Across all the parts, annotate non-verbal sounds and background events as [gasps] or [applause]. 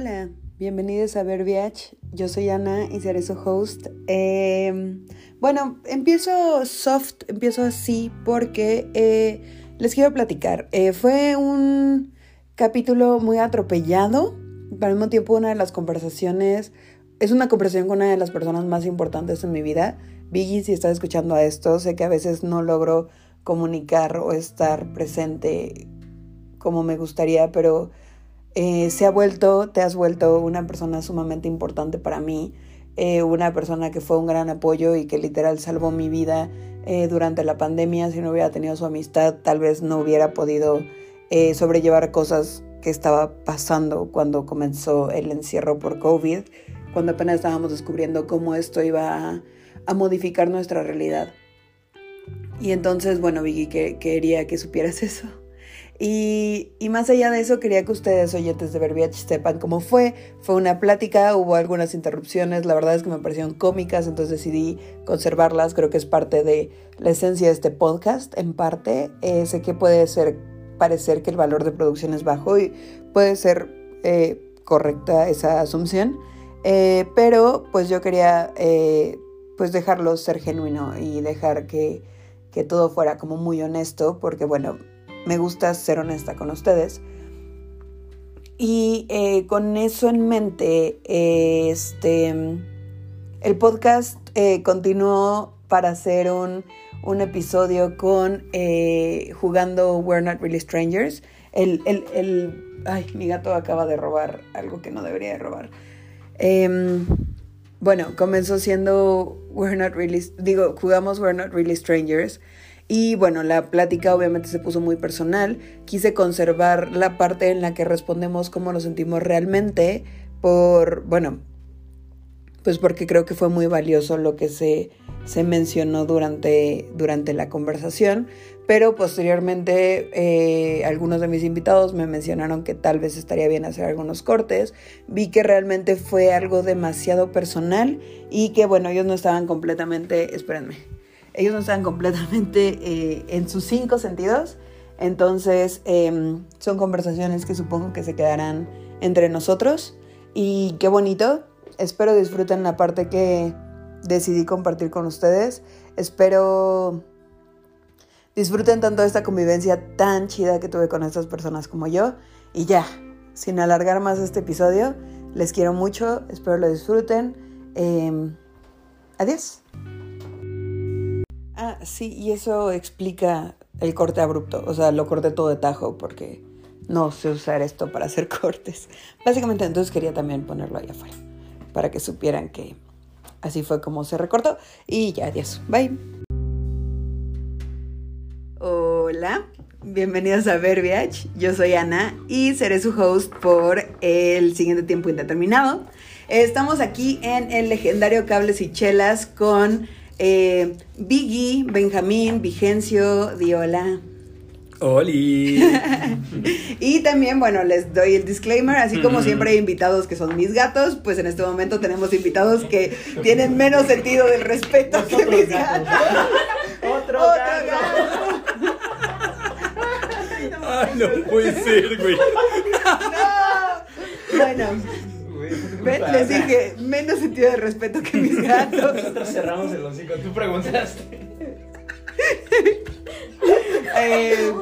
Hola, bienvenidos a Verbiage. Yo soy Ana y seré su host. Em, bueno, empiezo soft, empiezo así porque eh, les quiero platicar. Eh, fue un capítulo muy atropellado, pero al mismo tiempo una de las conversaciones, es una conversación con una de las personas más importantes en mi vida. Biggie, si estás escuchando a esto, sé que a veces no logro comunicar o estar presente como me gustaría, pero eh, se ha vuelto, te has vuelto una persona sumamente importante para mí, eh, una persona que fue un gran apoyo y que literal salvó mi vida eh, durante la pandemia. Si no hubiera tenido su amistad, tal vez no hubiera podido sobrellevar cosas que estaba pasando cuando comenzó el encierro por COVID, cuando apenas estábamos descubriendo cómo esto iba a, modificar nuestra realidad. Y entonces, bueno, Vicky, que, quería que supieras [laughs] eso. Y, más allá de eso, quería que ustedes, oyentes de Verbiage, sepan cómo fue. Fue una plática, hubo algunas interrupciones, la verdad es que me parecieron cómicas, entonces decidí conservarlas. Creo que es parte de la esencia de este podcast, en parte. Eh, sé que puede ser, parecer que el valor de producción es bajo y puede ser eh, correcta esa asunción, eh, pero pues yo quería pues dejarlo ser genuino y dejar que, que todo fuera como muy honesto, porque bueno, me gusta ser honesta con ustedes. Y eh, con eso en mente, este, el podcast eh, continuó para hacer un, episodio con eh, jugando We're Not Really Strangers. El, el, ay, mi gato acaba de robar algo que no debería de robar. Em, bueno, comenzó siendo We're Not Really, digo, jugamos We're Not Really Strangers. Y bueno, la plática obviamente se puso muy personal. Quise conservar la parte en la que respondemos cómo nos sentimos realmente por, bueno, pues porque creo que fue muy valioso lo que se, se mencionó durante, durante la conversación. Pero posteriormente eh, algunos de mis invitados me mencionaron que tal vez estaría bien hacer algunos cortes. Vi que realmente fue algo demasiado personal y que bueno, ellos no estaban completamente, espérenme, ellos no están completamente eh, en sus cinco sentidos. Entonces, em, son conversaciones que supongo que se quedarán entre nosotros. Y qué bonito. Espero disfruten la parte que decidí compartir con ustedes. Espero disfruten tanto esta convivencia tan chida que tuve con estas personas como yo. Y ya, sin alargar más este episodio, les quiero mucho. Espero lo disfruten. Em, adiós. Ah, sí, y eso explica el corte abrupto. O sea, lo corté todo de tajo porque no sé usar esto para hacer [laughs] cortes. Básicamente, entonces quería también ponerlo ahí afuera para que supieran que así fue como se recortó. Y ya, adiós. Bye. Hola, bienvenidos a Verbiage. Yo soy Ana y seré su host por el siguiente tiempo indeterminado. Estamos aquí en el legendario Cables y Chelas con eh, Biggie, Benjamín, Vigencio, Diola. ¡Oli! [laughs] y también, bueno, les doy el disclaimer, así como siempre hay invitados que son mis gatos, pues en este momento tenemos invitados que tienen menos sentido del respeto que mis gatos. Otro, gato. Ay, no puede ser, güey. [laughs] No. Bueno. Les dije, [laughs] menos sentido de respeto que mis gatos. [laughs] Nosotros cerramos el hocico, tú preguntaste. [laughs] Eh,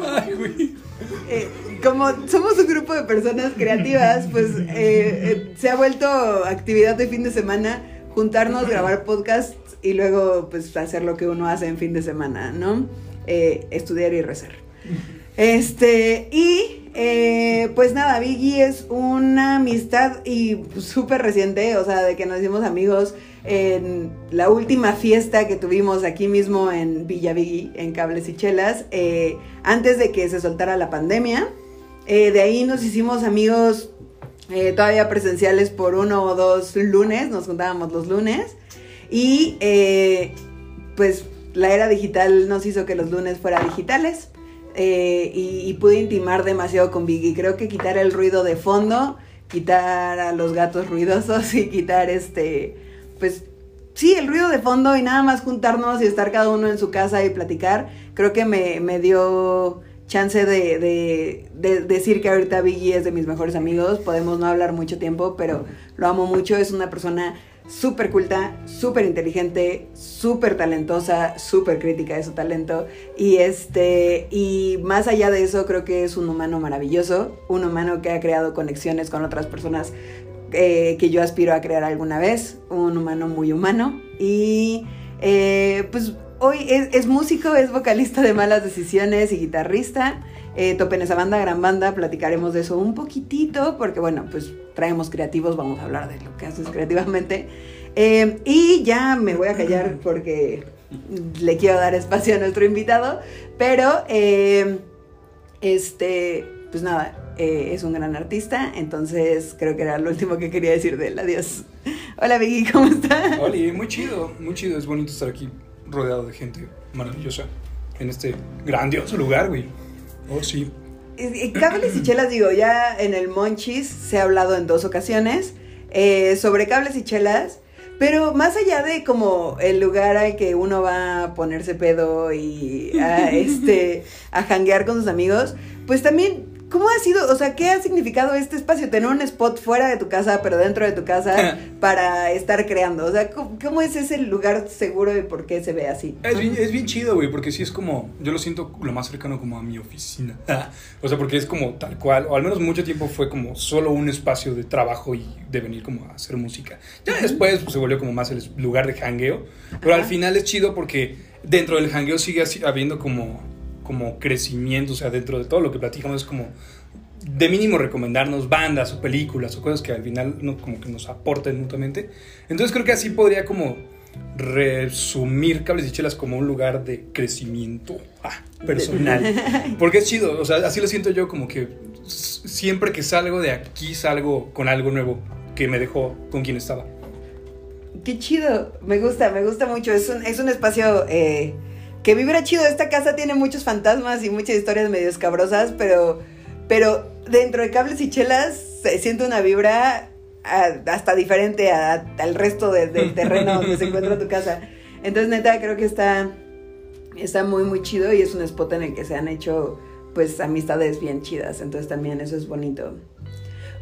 eh, como somos un grupo de personas creativas, pues eh, se ha vuelto actividad de fin de semana juntarnos, grabar podcasts y luego pues hacer lo que uno hace en fin de semana, ¿no? estudiar y rezar. Este, y eh, pues nada, Biggie es una amistad y súper reciente, o sea, de que nos hicimos amigos en la última fiesta que tuvimos aquí mismo en Villa Biggie, en Cables y Chelas, eh, antes de que se soltara la pandemia. Eh, de ahí nos hicimos amigos todavía presenciales por uno o dos lunes, nos juntábamos los lunes. Y pues la era digital nos hizo que los lunes fueran digitales. Eh, y, pude intimar demasiado con Biggie. Creo que quitar el ruido de fondo, quitar a los gatos ruidosos [laughs] y quitar este, pues sí, el ruido de fondo y nada más juntarnos y estar cada uno en su casa y platicar, creo que me, dio chance de, de, de decir que ahorita Biggie es de mis mejores amigos. Podemos no hablar mucho tiempo, pero lo amo mucho. Es una persona súper culta, súper inteligente, súper talentosa, súper crítica de su talento. Y este, y más allá de eso, creo que es un humano maravilloso, un humano que ha creado conexiones con otras personas eh, que yo aspiro a crear alguna vez, un humano muy humano. Y eh, pues hoy es, es, músico, es vocalista de Malas Decisiones y guitarrista. Eh, topen esa banda, gran banda, platicaremos de eso un poquitito, porque bueno, pues traemos creativos, vamos a hablar de lo que haces creativamente. Eh, y ya me voy a callar [laughs] porque le quiero dar espacio a nuestro invitado, pero eh, este, pues nada, eh, es un gran artista, entonces creo que era lo último que quería decir de él. Adiós. Hola Vicky, ¿cómo estás? Hola, muy chido, muy chido, es bonito estar aquí rodeado de gente maravillosa en este grandioso lugar, güey. Oh, sí. Cables y chelas, digo, ya en el Monchis se ha hablado en dos ocasiones eh, sobre cables y chelas, pero más allá de como el lugar al que uno va a ponerse pedo y a, [laughs] este, a janguear con sus amigos, pues también ¿Cómo ha sido, o sea, qué ha significado este espacio? Tener un spot fuera de tu casa, pero dentro de tu casa, [laughs] para estar creando. O sea, ¿cómo, es ese lugar seguro y por qué se ve así? Es bien, es bien chido, güey, porque sí es como, yo lo siento lo más cercano como a mi oficina. [laughs] o sea, porque es como tal cual, o al menos mucho tiempo fue como solo un espacio de trabajo y de venir como a hacer música. Ya después pues, se volvió como más el lugar de hangueo, pero al final es chido porque dentro del hangueo sigue habiendo como como crecimiento, o sea, dentro de todo lo que platicamos es como de mínimo recomendarnos bandas o películas o cosas que al final no, como que nos aporten mutuamente. Entonces creo que así podría como resumir Cables y Chelas como un lugar de crecimiento ah, personal. [laughs] Porque es chido, o sea, así lo siento yo como que siempre que salgo de aquí salgo con algo nuevo que me dejó con quien estaba. Qué chido, me gusta, me gusta mucho. Es un, es un espacio eh, que vibra chido. Esta casa tiene muchos fantasmas y muchas historias medio escabrosas, pero, pero dentro de cables y chelas se siente una vibra hasta diferente al resto del terreno donde se encuentra tu casa. Entonces, neta, creo que está, está muy, muy chido y es un spot en el que se han hecho pues amistades bien chidas. Entonces también eso es bonito.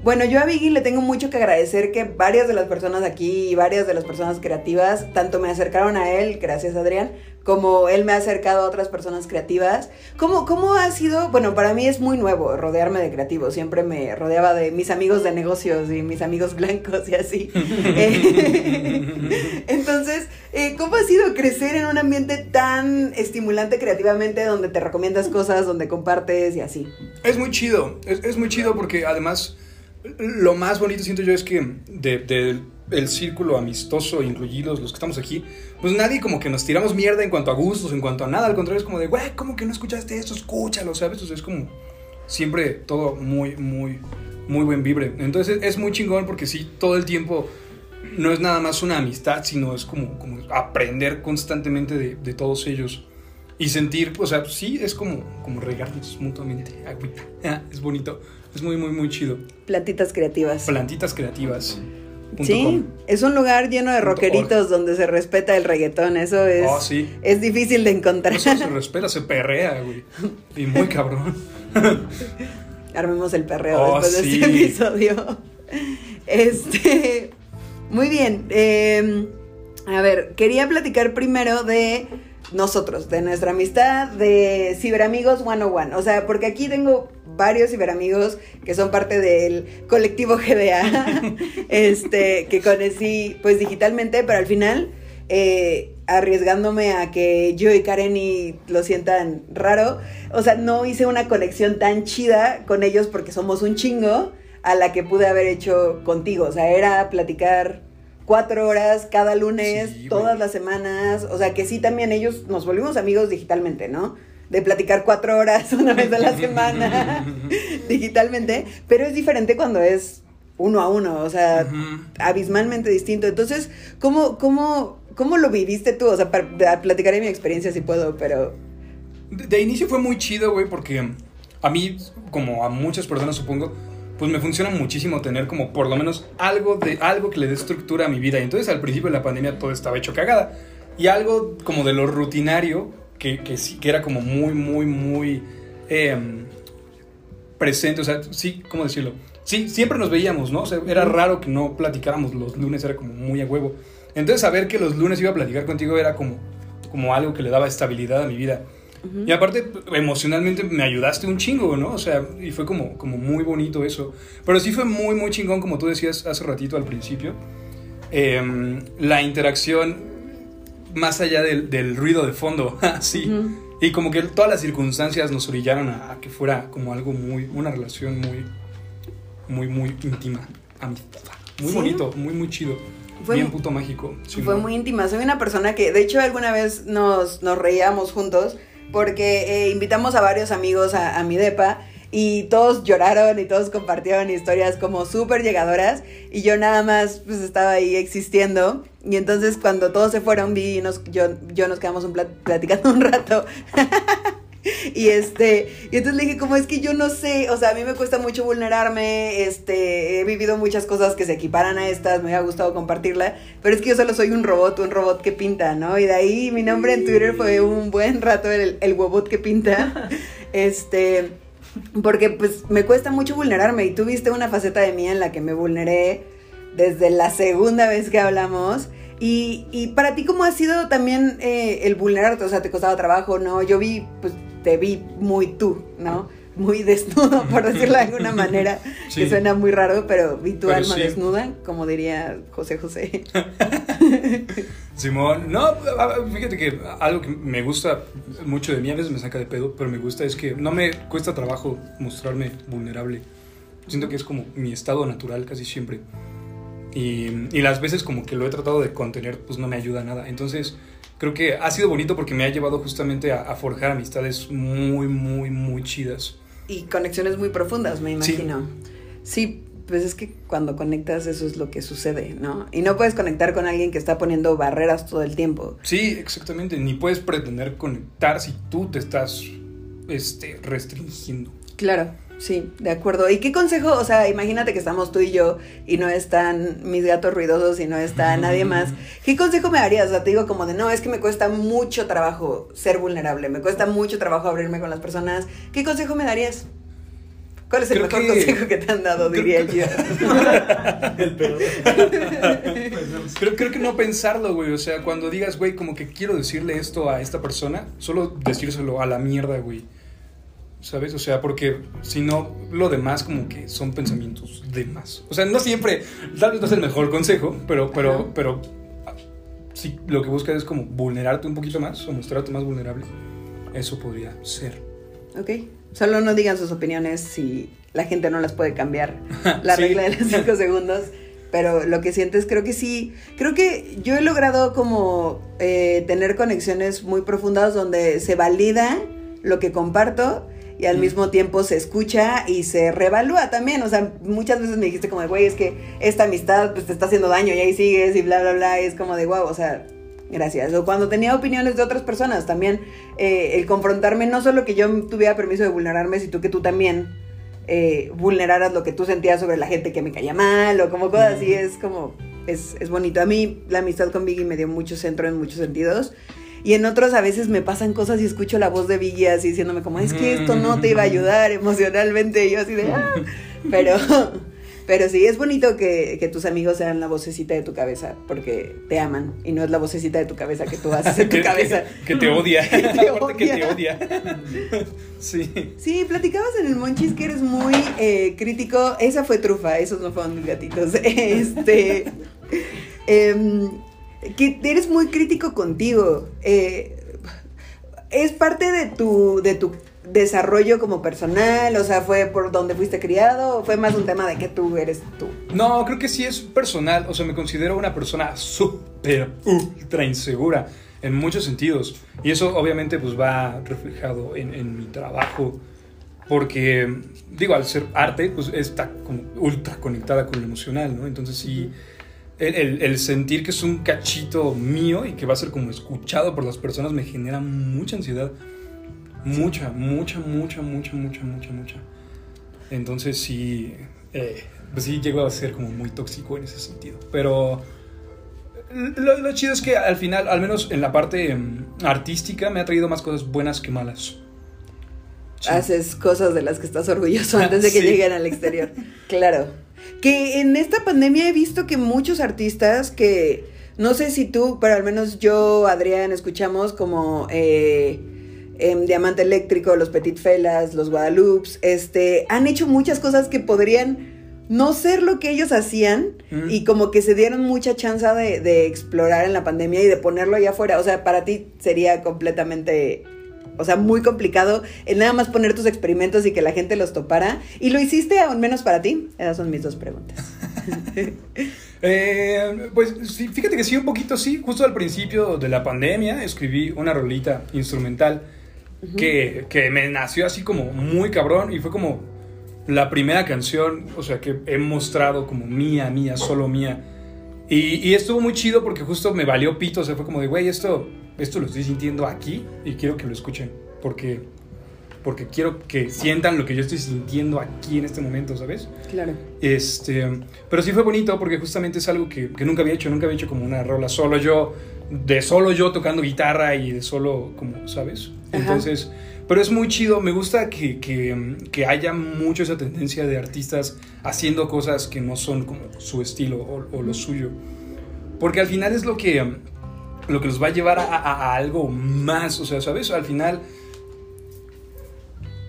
Bueno, yo a Vicky le tengo mucho que agradecer que varias de las personas aquí y varias de las personas creativas, tanto me acercaron a él, gracias Adrián, como él me ha acercado a otras personas creativas. ¿Cómo, ¿Cómo ha sido? Bueno, para mí es muy nuevo rodearme de creativos. Siempre me rodeaba de mis amigos de negocios y mis amigos blancos y así. [laughs] Eh, [laughs] entonces, eh, ¿cómo ha sido crecer en un ambiente tan estimulante creativamente donde te recomiendas cosas, donde compartes y así? Es muy chido, es, es muy chido porque además lo más bonito siento yo es que del el círculo amistoso, incluidos los que estamos aquí, pues nadie como que nos tiramos mierda en cuanto a gustos, en cuanto a nada, al contrario es como de, güey, ¿cómo que no escuchaste esto? Escúchalo, ¿sabes? Entonces es como siempre todo muy, muy, muy buen vibre. Entonces es muy chingón porque sí, todo el tiempo no es nada más una amistad, sino es como, como aprender constantemente de, de todos ellos. Y sentir, o sea, sí, es como, como regarnos mutuamente. [laughs] Es bonito. Es muy, muy, muy chido. Plantitas creativas. Plantitas creativas. Sí, es un lugar lleno de rockeritos donde se respeta el reggaetón. Eso es, oh, sí. es difícil de encontrar. Eso se respeta, se perrea, güey. Y muy cabrón. [laughs] Armemos el perreo oh, después de este episodio. Este. Muy bien. Eh, a ver, quería platicar primero de nosotros, de nuestra amistad, de Ciberamigos 101. O sea, porque aquí tengo varios ciberamigos que son parte del colectivo GDA, [laughs] este, que conocí pues digitalmente, pero al final eh, arriesgándome a que yo y Karen y lo sientan raro, o sea, no hice una conexión tan chida con ellos porque somos un chingo a la que pude haber hecho contigo, o sea, era platicar cuatro horas cada lunes, todas las semanas. O sea que sí, también ellos nos volvimos amigos digitalmente, ¿no? De platicar cuatro horas [laughs] una vez a la semana [laughs] digitalmente. Pero es diferente cuando es uno a uno, o sea, abismalmente distinto. Entonces, ¿cómo, cómo, ¿cómo lo viviste tú? O sea, platicaré mi experiencia si puedo, pero... De, de inicio fue muy chido, güey, porque a mí, como a muchas personas supongo, pues me funciona muchísimo tener como por lo menos algo de algo que le dé estructura a mi vida. Y entonces al principio de la pandemia todo estaba hecho cagada. Y algo como de lo rutinario, que, que sí, que era como muy, muy, muy em, presente, o sea, sí, ¿cómo decirlo? Sí, siempre nos veíamos, ¿no? O sea, era raro que no platicáramos los lunes, era como muy a huevo. Entonces, saber que los lunes iba a platicar contigo era como, como algo que le daba estabilidad a mi vida. Y aparte, emocionalmente me ayudaste un chingo, ¿no? O sea, y fue como, como muy bonito eso. Pero sí fue muy, muy chingón, como tú decías hace ratito al principio. Em, la interacción más allá del, del ruido de fondo, [laughs] sí. Y como que todas las circunstancias nos orillaron a, que fuera como algo muy, una relación muy, muy, muy íntima, amistosa. Muy bonito, muy, muy chido. Fue, Bien puto mágico. fue muy íntima. Soy una persona que, de hecho, alguna vez nos, nos reíamos juntos porque eh, invitamos a varios amigos a, a mi depa y todos lloraron y todos compartieron historias como súper llegadoras y yo nada más pues estaba ahí existiendo. Y entonces cuando todos se fueron vi y nos, yo, yo nos quedamos un platicando un rato. [laughs] Y este y entonces le dije como es que yo no sé o sea a mí me cuesta mucho vulnerarme este he vivido muchas cosas que se equiparan a estas me ha gustado compartirla pero es que yo solo soy un robot un robot que pinta no y de ahí mi nombre en Twitter fue un buen rato el, el robot que pinta [laughs] este porque pues me cuesta mucho vulnerarme y tú viste una faceta de mí en la que me vulneré desde la segunda vez que hablamos. Y, y para ti, ¿cómo ha sido también eh, el vulnerarte? O sea, ¿te costaba trabajo? ¿No? Yo vi, pues te vi muy tú, ¿no? Muy desnudo, por decirlo de alguna manera, [laughs] que suena muy raro, pero vi tu alma desnuda, como diría José José. [laughs] Simón, no, fíjate que algo que me gusta mucho de mí, a veces me saca de pedo, pero me gusta es que no me cuesta trabajo mostrarme vulnerable. Siento que es como mi estado natural casi siempre. Y, y las veces como que lo he tratado de contener, pues no me ayuda a nada. Entonces, creo que ha sido bonito porque me ha llevado justamente a, forjar amistades muy, muy, muy chidas. Y conexiones muy profundas, me imagino. sí pues es que cuando conectas eso es lo que sucede, ¿no? Y no puedes conectar con alguien que está poniendo barreras todo el tiempo. Sí, exactamente. Ni puedes pretender conectar si tú te estás este, restringiendo. Claro, sí, de acuerdo. ¿Y qué consejo? O sea, imagínate que estamos tú y yo y no están mis gatos ruidosos y no está [laughs] nadie más. ¿Qué consejo me darías? O sea, te digo como de, no, es que me cuesta mucho trabajo ser vulnerable, me cuesta mucho trabajo abrirme con las personas. ¿Qué consejo me darías? ¿Cuál es el mejor consejo que te han dado, diría yo? [laughs] el [laughs] creo, creo que no pensarlo, güey. O sea, cuando digas, güey, como que quiero decirle esto a esta persona, solo decírselo a la mierda, güey. ¿Sabes? O sea, porque si no, lo demás como que son pensamientos de más. O sea, no siempre, tal vez no es el mejor consejo, pero, pero, pero si lo que buscas es como vulnerarte un poquito más o mostrarte más vulnerable, eso podría ser. Ok. Solo no digan sus opiniones si la gente no las puede cambiar. [laughs] La regla de los cinco [laughs] segundos. Pero lo que sientes, creo que sí. Creo que yo he logrado como eh, tener conexiones muy profundas donde se valida lo que comparto y al mismo tiempo se escucha y se revalúa también. O sea, muchas veces me dijiste como de, güey, es que esta amistad pues te está haciendo daño y ahí sigues y bla, bla, bla. Y es como de, wow, o sea, Gracias. O cuando tenía opiniones de otras personas también, eh, el confrontarme, no solo que yo tuviera permiso de vulnerarme, sino que tú también eh, vulneraras lo que tú sentías sobre la gente que me caía mal o como cosas así, es como, es, es bonito. A mí la amistad con Biggie me dio mucho centro en muchos sentidos. Y en otros a veces me pasan cosas y escucho la voz de Biggie así diciéndome como, es que esto no te iba a ayudar emocionalmente. Y yo así de, ah". Pero... Pero sí, es bonito que, que, tus amigos sean la vocecita de tu cabeza, porque te aman y no es la vocecita de tu cabeza que tú haces en tu [laughs] cabeza. Que, te odia. [laughs] que te odia. que te odia. [laughs] sí. Sí, platicabas en el Monchis que eres muy eh, crítico. Esa fue trufa, esos no fueron mis gatitos. Este. Em, que eres muy crítico contigo. Eh, es parte de tu, de tu desarrollo como personal? O sea, ¿fue por donde fuiste criado o fue más un tema de que tú eres tú? No, creo que sí es personal. O sea, me considero una persona súper, ultra insegura en muchos sentidos. Y eso obviamente pues va reflejado en, mi trabajo. Porque, digo, al ser arte, pues está como ultra conectada con lo emocional, ¿no? Entonces sí, el, el, sentir que es un cachito mío y que va a ser como escuchado por las personas me genera mucha ansiedad. Mucha, mucha, mucha, mucha, mucha, mucha, mucha. Entonces sí, eh, pues sí llegó a ser como muy tóxico en ese sentido. Pero lo, chido es que al final, al menos en la parte em, artística, me ha traído más cosas buenas que malas. haces cosas de las que estás orgulloso antes de que Sí. lleguen al exterior. [laughs] Claro. Que en esta pandemia he visto que muchos artistas que, no sé si tú, pero al menos yo, Adrián, escuchamos como eh, em, Diamante Eléctrico, los Petit Felas, los Guadalupes, este, han hecho muchas cosas que podrían no ser lo que ellos hacían Mm. y como que se dieron mucha chance de, de explorar en la pandemia y de ponerlo allá afuera. O sea, para ti sería completamente, o sea, muy complicado el nada más poner tus experimentos y que la gente los topara. ¿Y lo hiciste aún menos para ti? Esas son mis dos preguntas. [laughs] Eh, pues sí, fíjate que sí, un poquito sí. Justo al principio de la pandemia escribí una rolita instrumental que, que me nació así como muy cabrón y fue como la primera canción, o sea, que he mostrado como mía, mía, solo mía. Y, y estuvo muy chido porque justo me valió pito, o sea, fue como de, güey, esto, esto lo estoy sintiendo aquí y quiero que lo escuchen porque, porque quiero que sientan lo que yo estoy sintiendo aquí en este momento, ¿sabes? Claro. Este, pero sí fue bonito porque justamente es algo que, que nunca había hecho, nunca había hecho como una rola solo yo, de solo yo tocando guitarra y de solo como, ¿sabes? Ajá. Entonces, pero es muy chido, me gusta que, que, que haya mucho esa tendencia de artistas haciendo cosas que no son como su estilo o, o lo suyo. Porque al final es lo que, lo que los va a llevar a, a- a algo más, o sea, ¿sabes? Al final...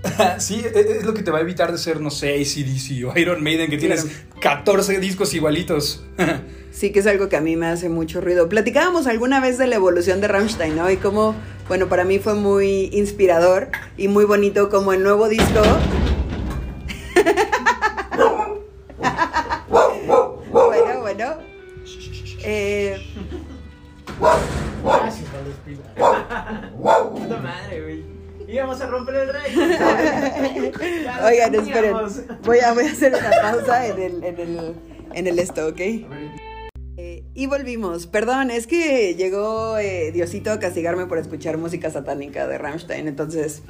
[laughs] Sí, e- es lo que te va a evitar de ser, no sé, ACDC o Iron Maiden, que tienes 14 discos igualitos. [laughs] Sí, que es algo que a mí me hace mucho ruido. Platicábamos alguna vez de la evolución de Rammstein, ¿no? Y cómo, bueno, para mí fue muy inspirador y muy bonito como el nuevo disco. [laughs] bueno, bueno. Eh, Gracias, Pablo Espina. Puta madre, güey. Íbamos a romper el lo [laughs] oigan, esperen. Voy a, voy a hacer una pausa en el, en el, en el esto, ¿ok? Y volvimos. Perdón, es que llegó eh, Diosito a castigarme por escuchar música satánica de Rammstein. Entonces,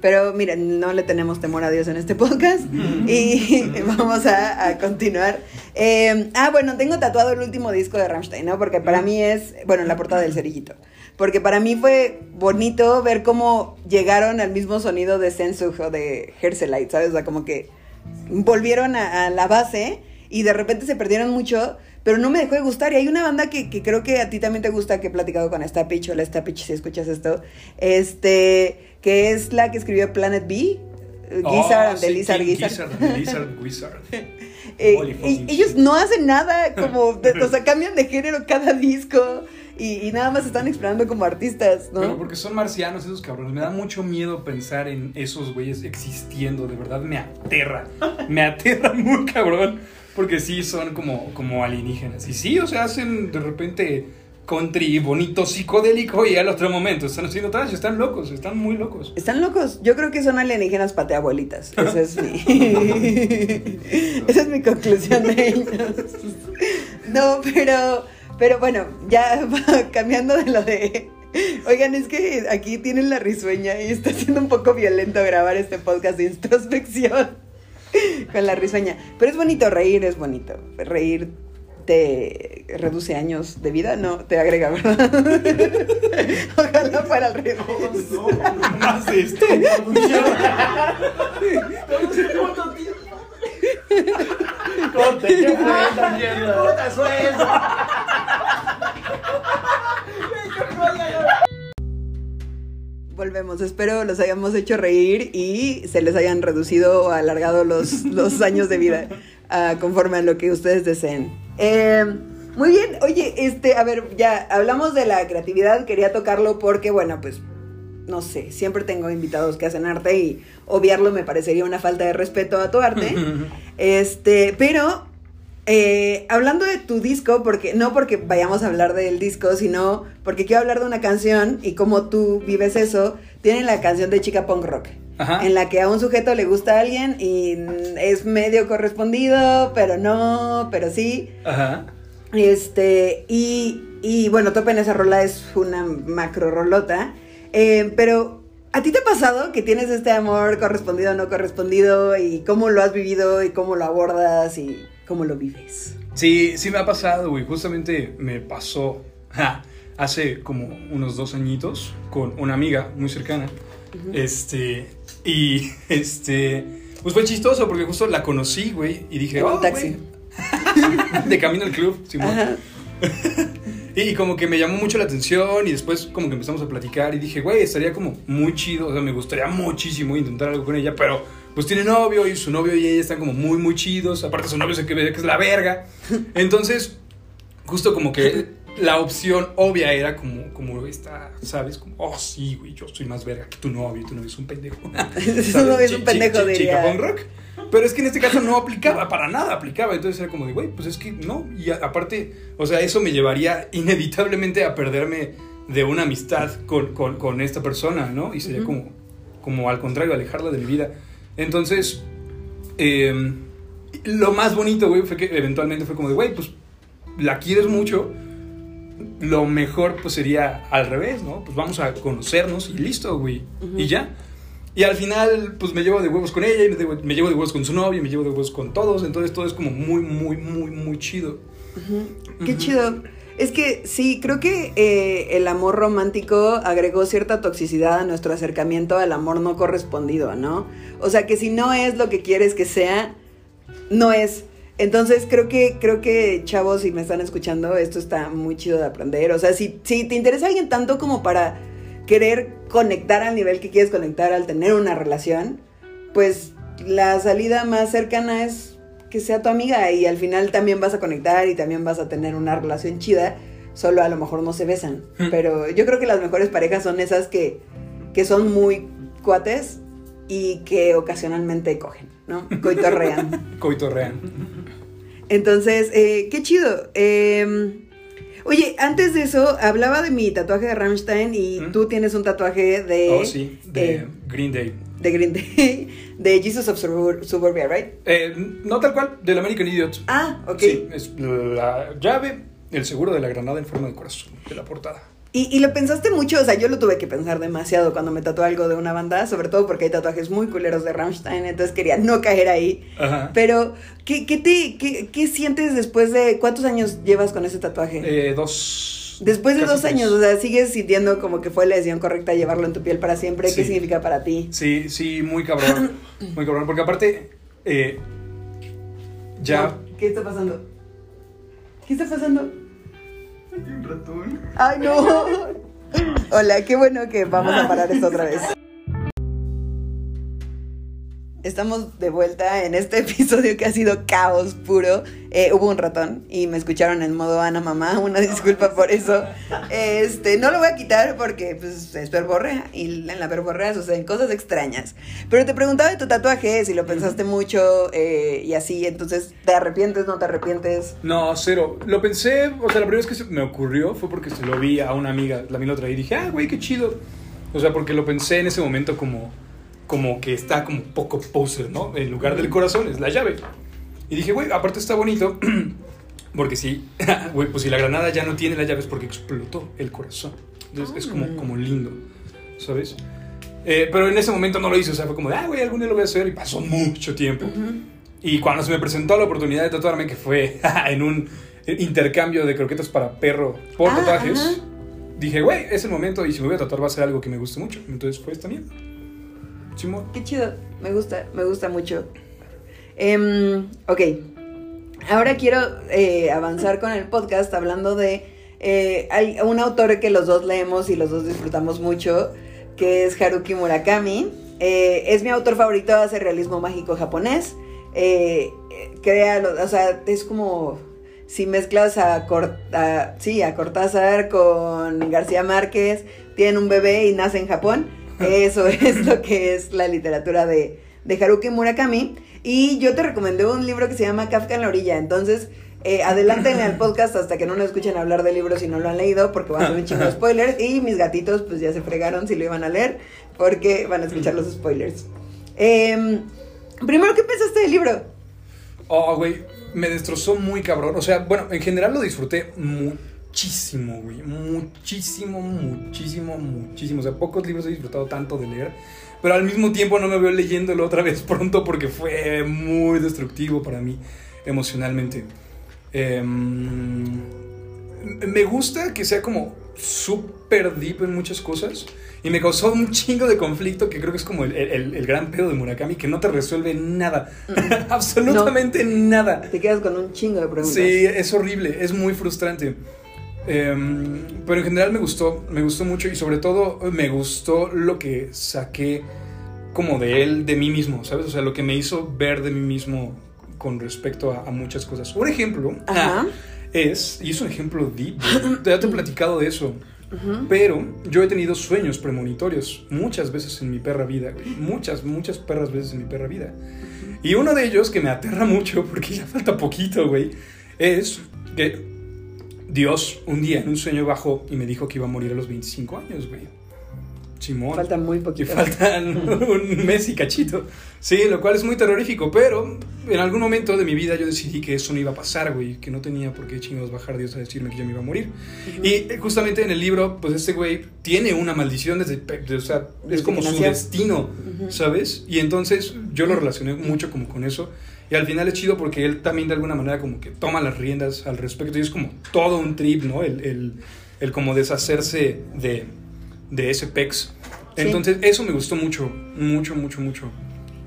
pero miren, no le tenemos temor a Dios en este [laughs] podcast. y [laughs] vamos a, a continuar. Eh, ah, bueno, tengo tatuado el último disco de Rammstein, ¿no? Porque para mí es, bueno, la portada del cerillito. Porque para mí fue bonito ver cómo llegaron al mismo sonido de Sensug o de Herselite, ¿sabes? O sea, como que volvieron a, a la base y de repente se perdieron mucho, pero no me dejó de gustar. Y hay una banda que, que creo que a ti también te gusta, que he platicado con Stapich, hola Stapich, si escuchas esto, este, que es la que escribió Planet B, eh, Gizzard and Oh, sí, Lizard Gizzard. Gizzard and the Lizard Wizard. [laughs] Eh, y- ellos no hacen nada, como, de- o sea, cambian de género cada disco y, y nada más están explorando como artistas, ¿no? Pero porque son marcianos esos cabrones. Me da mucho miedo pensar en esos güeyes existiendo. De verdad me aterra. Me aterra muy cabrón. Porque sí son como, como alienígenas. Y sí, o sea, hacen de repente country bonito, psicodélico y al otro momento están haciendo trash. Están locos, están muy locos. Están locos. Yo creo que son alienígenas pateabuelitas. [laughs] Esa es mi. [laughs] Esa es mi conclusión de ellos. No, pero. Pero bueno, ya [laughs] cambiando de lo de. Oigan, es que aquí tienen la risueña y está siendo un poco violento grabar este podcast de introspección [laughs] con la risueña. Pero es bonito, reír es bonito. Reír te reduce años de vida, no, te agrega, ¿verdad? [laughs] Ojalá fuera al revés. Más esto. Corte, ¿qué fue esta mierda? ¡Puta sueldo! Volvemos, espero los hayamos hecho reír y se les hayan reducido o alargado los, [laughs] los años de vida ah, conforme a lo que ustedes deseen. Eh, muy bien, oye, este, a ver, ya hablamos de la creatividad, quería tocarlo porque, bueno, pues, no sé, siempre tengo invitados que hacen arte y obviarlo me parecería una falta de respeto a tu arte. [laughs] Este, pero eh, hablando de tu disco, porque no porque vayamos a hablar del disco, sino porque quiero hablar de una canción y cómo tú vives eso. Tienen la canción de Chica Punk Rock, Ajá. en la que a un sujeto le gusta a alguien y es medio correspondido, pero no, pero sí. Ajá. Este, y, y bueno, Tope en esa rola es una macro rolota. eh, pero, ¿a ti te ha pasado que tienes este amor correspondido o no correspondido? ¿Y cómo lo has vivido? ¿Y cómo lo abordas? ¿Y cómo lo vives? Sí, sí me ha pasado, güey. Justamente me pasó ja, hace como unos dos añitos con una amiga muy cercana. Este, Y [laughs] este, pues fue chistoso porque justo la conocí, güey, y dije, oh, taxi. [laughs] de camino al club, Simón. [laughs] Y como que me llamó mucho la atención y después como que empezamos a platicar y dije, güey, estaría como muy chido, o sea, me gustaría muchísimo intentar algo con ella, pero pues tiene novio y su novio y ella están como muy, muy chidos, aparte su novio se que es la verga. Entonces, justo como que la opción obvia era como, como esta, ¿sabes? Como, oh, sí, güey, yo soy más verga que tu novio, tu novio es un pendejo. [laughs] Su novio es un pendejo. Chica punk rock. Pero es que en este caso no aplicaba, para nada aplicaba. Entonces era como de, güey, pues es que no. Y a- aparte, o sea, eso me llevaría inevitablemente a perderme de una amistad con, con, con esta persona, ¿no? Y sería como, como al contrario, alejarla de mi vida. Entonces, eh, lo más bonito, güey, fue que eventualmente fue como de, güey, pues la quieres mucho. Lo mejor, pues sería al revés, ¿no? Pues vamos a conocernos y listo, güey. Y ya. Y al final, pues me llevo de huevos con ella, y me, de- me llevo de huevos con su novio, y me llevo de huevos con todos. Entonces todo es como muy, muy, muy, muy chido. Qué chido. Es que sí, creo que eh, el amor romántico agregó cierta toxicidad a nuestro acercamiento al amor no correspondido, ¿no? O sea, que si no es lo que quieres que sea, no es. Entonces creo que, creo que, chavos, si me están escuchando, esto está muy chido de aprender. O sea, si, si te interesa alguien tanto como para querer conectar al nivel que quieres conectar al tener una relación, pues la salida más cercana es que sea tu amiga y al final también vas a conectar y también vas a tener una relación chida, solo a lo mejor no se besan. Pero yo creo que las mejores parejas son esas que, que son muy cuates y que ocasionalmente cogen, ¿no? Coitorrean. [laughs] Coitorrean. Entonces, eh, qué chido. Eh, oye, antes de eso, hablaba de mi tatuaje de Rammstein y ¿Mm? tú tienes un tatuaje de, Oh, sí, de eh, Green Day. De Green Day, [laughs] de Jesus of Subur- Suburbia, ¿right? Eh, no tal cual, del American Idiot. Ah, ok. Sí, es la llave, el seguro de la granada en forma de corazón, de la portada. ¿Y, y lo pensaste mucho, o sea, yo lo tuve que pensar demasiado cuando me tatué algo de una banda, sobre todo porque hay tatuajes muy culeros de Rammstein, entonces quería no caer ahí. Ajá. Pero, ¿qué, qué te, qué, qué sientes después de... ¿Cuántos años llevas con ese tatuaje? Eh, dos. Después de dos tres. años, o sea, ¿sigues sintiendo como que fue la decisión correcta llevarlo en tu piel para siempre? ¿Qué significa para ti? Sí, sí, muy cabrón. [coughs] Muy cabrón. Porque aparte, eh, ya. No, ¿Qué está pasando? ¿Qué está pasando? Un ratón. ¡Ay, no! [laughs] Hola, qué bueno que vamos a parar esto otra vez. Estamos de vuelta en este [laughs] episodio que ha sido caos puro. Eh, hubo un ratón y me escucharon en modo Ana Mamá. Una disculpa por eso. Este, no lo voy a quitar porque pues, es verborrea y en la verborrea suceden cosas extrañas. Pero te preguntaba de tu tatuaje, si lo pensaste mucho eh, y así. Entonces, ¿te arrepientes, no te arrepientes? No, cero. Lo pensé, o sea, la primera vez que se me ocurrió fue porque se lo vi a una amiga, la vi la otra y dije, ah, güey, qué chido. O sea, porque lo pensé en ese momento como, como que está como poco poser, ¿no? En lugar del corazón es la llave. Y dije, güey, aparte está bonito, [clears throat] porque sí, [laughs] güey, pues si la granada ya no tiene la llave es porque explotó el corazón. Entonces es como, Ah. como lindo, ¿sabes? Eh, pero en ese momento no lo hice, o sea, fue como de, ah, güey, algún día lo voy a hacer y pasó mucho tiempo. Y cuando se me presentó la oportunidad de tatuarme, que fue [laughs] en un intercambio de croquetas para perro por Ah, tatuajes, ajá. dije, güey, es el momento y si me voy a tatuar va a ser algo que me guste mucho. Entonces fue esta mierda. Qué chido, me gusta, me gusta mucho. Em, ok, ahora quiero eh, avanzar con el podcast hablando de eh, hay un autor que los dos leemos y los dos disfrutamos mucho, que es Haruki Murakami. Eh, es mi autor favorito, hace realismo mágico japonés. Crea, o sea, es como si mezclas a- sí, a Cortázar con García Márquez, tienen un bebé y nace en Japón. Eso [laughs] es lo que es la literatura de, de Haruki Murakami. Y yo te recomendé un libro que se llama Kafka en la orilla. Entonces, eh, adelántenle al podcast hasta que no nos escuchen hablar del libro si no lo han leído, porque van a ser un chingo de spoilers. Y mis gatitos, pues ya se fregaron si lo iban a leer, porque van a escuchar los spoilers. Em, primero, ¿qué pensaste del libro? Oh, güey, me destrozó muy cabrón. O sea, bueno, en general lo disfruté muchísimo, güey. Muchísimo, muchísimo, muchísimo. O sea, pocos libros he disfrutado tanto de leer. Pero al mismo tiempo no me veo leyéndolo otra vez pronto porque fue muy destructivo para mí emocionalmente. Em, me gusta que sea como súper deep en muchas cosas. Y me causó un chingo de conflicto que creo que es como el, el- el gran pedo de Murakami, que no te resuelve nada. [laughs] Absolutamente nada. Te quedas con un chingo de preguntas. Sí, es horrible, es muy frustrante. Em, pero en general me gustó, me gustó mucho y sobre todo me gustó lo que saqué como de él, de mí mismo, ¿sabes? O sea, lo que me hizo ver de mí mismo con respecto a, a muchas cosas. Un ejemplo Ajá. es, y es un ejemplo deep, ya te he platicado de eso, pero yo he tenido sueños premonitorios muchas veces en mi perra vida, güey. Muchas, muchas perras veces en mi perra vida. Y uno de ellos que me aterra mucho, porque ya falta poquito, güey, es que Dios un día en un sueño bajó y me dijo que iba a morir a los 25 años, güey. Simón. Falta muy poquito. faltan [laughs] un mes y cachito. Sí, lo cual es muy terrorífico, pero en algún momento de mi vida yo decidí que eso no iba a pasar, güey, que no tenía por qué chingados bajar Dios a decirme que yo me iba a morir. Y eh, justamente en el libro, pues este güey tiene una maldición desde, o sea, es como su destino, ¿sabes? Y entonces yo lo relacioné mucho como con eso. Y al final es chido porque él también de alguna manera como que toma las riendas al respecto y es como todo un trip, ¿no? El, el, el como deshacerse de, de ese pex. Sí. Entonces eso me gustó mucho, mucho, mucho, mucho.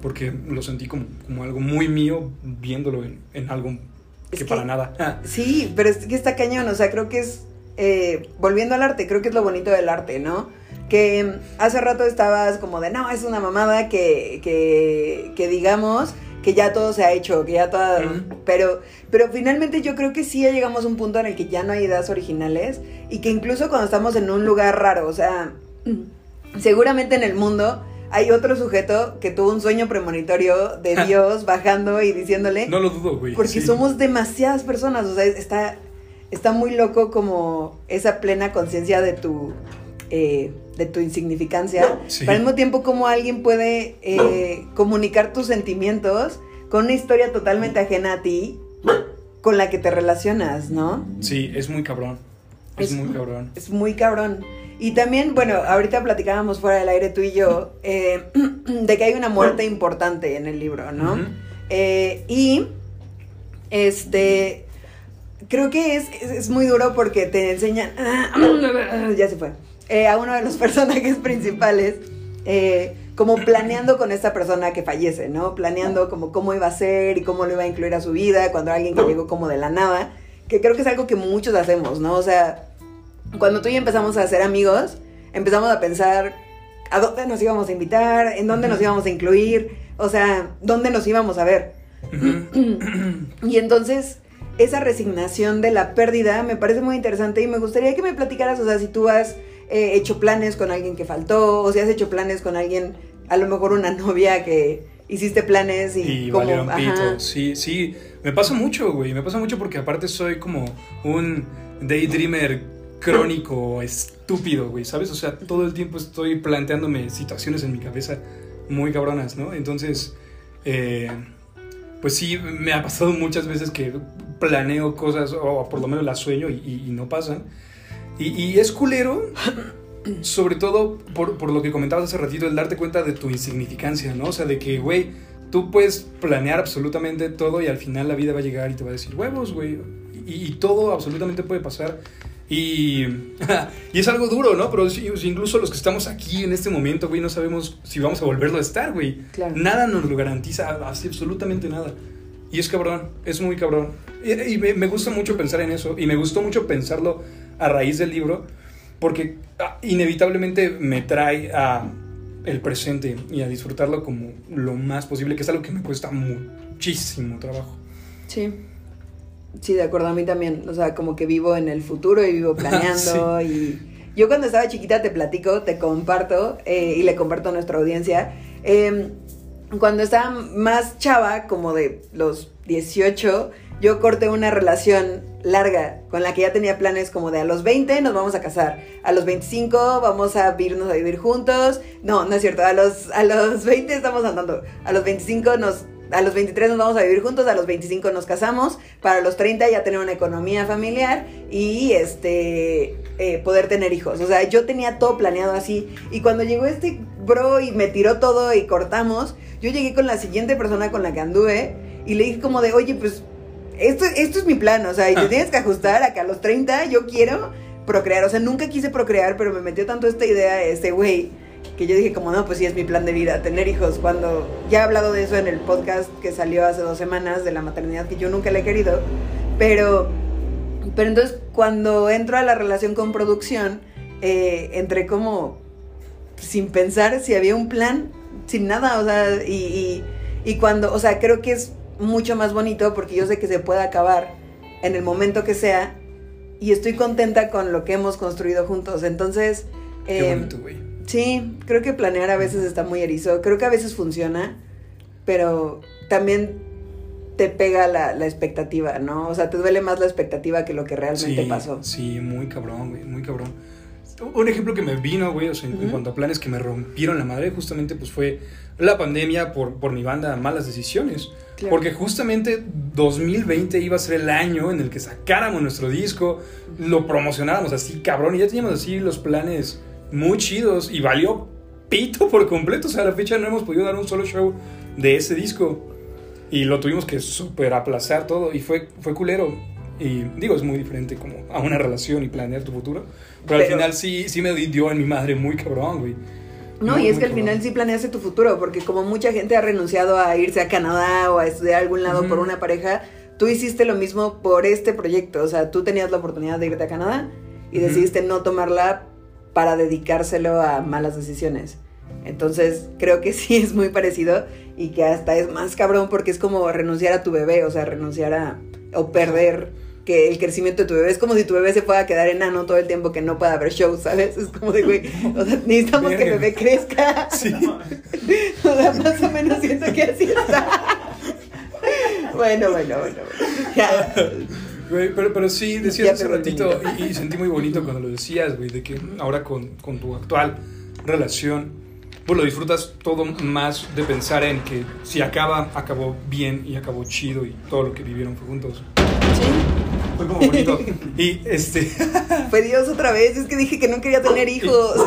Porque lo sentí como, como algo muy mío viéndolo en, en algo que, Es que- para nada. [laughs] Sí, pero es que está cañón, o sea, creo que es, eh, volviendo al arte, creo que es lo bonito del arte, ¿no? Que mm, hace rato estabas como de, no, es una mamada que, que, que digamos que ya todo se ha hecho, que ya todo... Pero, pero finalmente yo creo que sí ya llegamos a un punto en el que ya no hay ideas originales y que incluso cuando estamos en un lugar raro, o sea, seguramente en el mundo hay otro sujeto que tuvo un sueño premonitorio de Dios bajando y diciéndole... no lo dudo, güey. Porque sí. somos demasiadas personas, o sea, está, está muy loco como esa plena conciencia de tu, eh, de tu insignificancia. Sí. Pero al mismo tiempo como alguien puede eh, comunicar tus sentimientos con una historia totalmente ajena a ti, con la que te relacionas, ¿no? Sí, es muy cabrón. Es, Es- muy cabrón. Es muy cabrón. Y también, bueno, ahorita platicábamos fuera del aire tú y yo eh, [clears throat] de que hay una muerte importante en el libro, ¿no? Eh, y este creo que es, es, es muy duro porque te enseñan. [clears throat] ya se fue. Eh, a uno de los [laughs] personajes principales. eh, como planeando con esta persona que fallece, ¿no? Planeando como cómo iba a ser y cómo lo iba a incluir a su vida, cuando alguien que llegó como de la nada, que creo que es algo que muchos hacemos, ¿no? O sea, cuando tú y yo empezamos a ser amigos, empezamos a pensar a dónde nos íbamos a invitar, en dónde nos íbamos a incluir, o sea, dónde nos íbamos a ver. Y entonces, esa resignación de la pérdida me parece muy interesante y me gustaría que me platicaras, o sea, si tú has eh, hecho planes con alguien que faltó, o si has hecho planes con alguien, a lo mejor una [laughs] novia que hiciste planes y, Y como, valieron pito. Sí, sí. Me pasa mucho, güey. Me pasa mucho porque aparte soy como un daydreamer crónico, estúpido, güey. ¿Sabes? O sea, todo el tiempo estoy planteándome situaciones en mi cabeza muy cabronas, ¿no? Entonces, eh, pues sí, me ha pasado muchas veces que planeo cosas, o por lo menos las sueño y, y- y no pasan. Y, y es culero, [coughs] sobre todo por, por lo que comentabas hace ratito, el darte cuenta de tu insignificancia, ¿no? O sea, de que, güey, tú puedes planear absolutamente todo y al final la vida va a llegar y te va a decir huevos, güey. Y, y todo absolutamente puede pasar. Y, [laughs] y es algo duro, ¿no? Pero incluso los que estamos aquí en este momento, güey, no sabemos si vamos a volverlo a estar, güey. Claro. Nada nos lo garantiza, absolutamente nada. Y es cabrón, es muy cabrón. Y, y me, me gusta mucho pensar en eso, y me gustó mucho pensarlo a raíz del libro, porque ah, inevitablemente me trae a el presente y a disfrutarlo como lo más posible, que es algo que me cuesta muchísimo trabajo. Sí. Sí, de acuerdo, a mí también. O sea, como que vivo en el futuro y vivo [laughs] planeando. Y yo cuando estaba chiquita te platico, te comparto eh, y le comparto a nuestra audiencia. Eh, cuando estaba más chava, como de los 18, yo corté una relación larga con la que ya tenía planes como de a los 20 nos vamos a casar, a los 25 vamos a irnos a vivir juntos. No, no es cierto, a los, a los 20 estamos andando, a los 25 nos a los 23 nos vamos a vivir juntos, a los 25 nos casamos, para los 30 ya tener una economía familiar y este eh, poder tener hijos. O sea, yo tenía todo planeado así. Y cuando llegó este bro y me tiró todo y cortamos, yo llegué con la siguiente persona con la que anduve y le dije como de, oye, pues esto, esto es mi plan, o sea, y te tienes que ajustar a que a los 30 yo quiero procrear, o sea, nunca quise procrear, pero me metió tanto esta idea, este güey, que yo dije como, no, pues sí es mi plan de vida, tener hijos, cuando ya he hablado de eso en el podcast que salió hace dos semanas, de la maternidad, que yo nunca le he querido, pero, pero entonces cuando entro a la relación con producción, eh, entré como sin pensar si había un plan, sin nada, o sea, y, y, y cuando, o sea, creo que es mucho más bonito porque yo sé que se puede acabar en el momento que sea y estoy contenta con lo que hemos construido juntos. Entonces, Qué eh, bonito, güey. sí, creo que planear a veces está muy erizo. Creo que a veces funciona, pero también te pega la, la expectativa, ¿no? O sea, te duele más la expectativa que lo que realmente sí, pasó. Sí, muy cabrón, güey, muy cabrón. Un ejemplo que me vino, güey, o sea, en, cuanto a planes que me rompieron la madre, justamente pues fue la pandemia por, por mi banda Malas Decisiones. Claro. Porque justamente 2020 iba a ser el año en el que sacáramos nuestro disco, lo promocionáramos así, cabrón, y ya teníamos así los planes muy chidos y valió pito por completo. O sea, a la fecha no hemos podido dar un solo show de ese disco. Y lo tuvimos que súper aplazar todo y fue, fue culero. Y digo, es muy diferente como a una relación y planear tu futuro. Pero, al final sí, sí me dio en mi madre muy cabrón, güey. No, Muy, y es que al cabrón. final sí planeaste tu futuro, porque como mucha gente ha renunciado a irse a Canadá o a estudiar a algún lado por una pareja, tú hiciste lo mismo por este proyecto. O sea, tú tenías la oportunidad de irte a Canadá y decidiste no tomarla para dedicárselo a malas decisiones. Entonces, creo que [laughs] sí es muy parecido y que hasta es más cabrón porque es como renunciar a tu bebé, o sea, renunciar a o perder que el crecimiento de tu bebé es como si tu bebé se pueda quedar enano todo el tiempo que no pueda haber shows, ¿sabes? Es como de, güey, o sea, necesitamos que el bebé crezca. Sí. [laughs] O sea, más o menos siento que así está. Bueno, bueno, bueno. Ya. Güey, pero, pero sí, decías hace ratito, y, y sentí muy bonito cuando lo decías, güey, de que ahora con, con tu actual relación, pues lo disfrutas todo más de pensar en que si acaba, acabó bien y acabó chido y todo lo que vivieron fue juntos. Fue como bonito. Y este. [laughs] Fue Dios otra vez, es que dije que no quería tener hijos.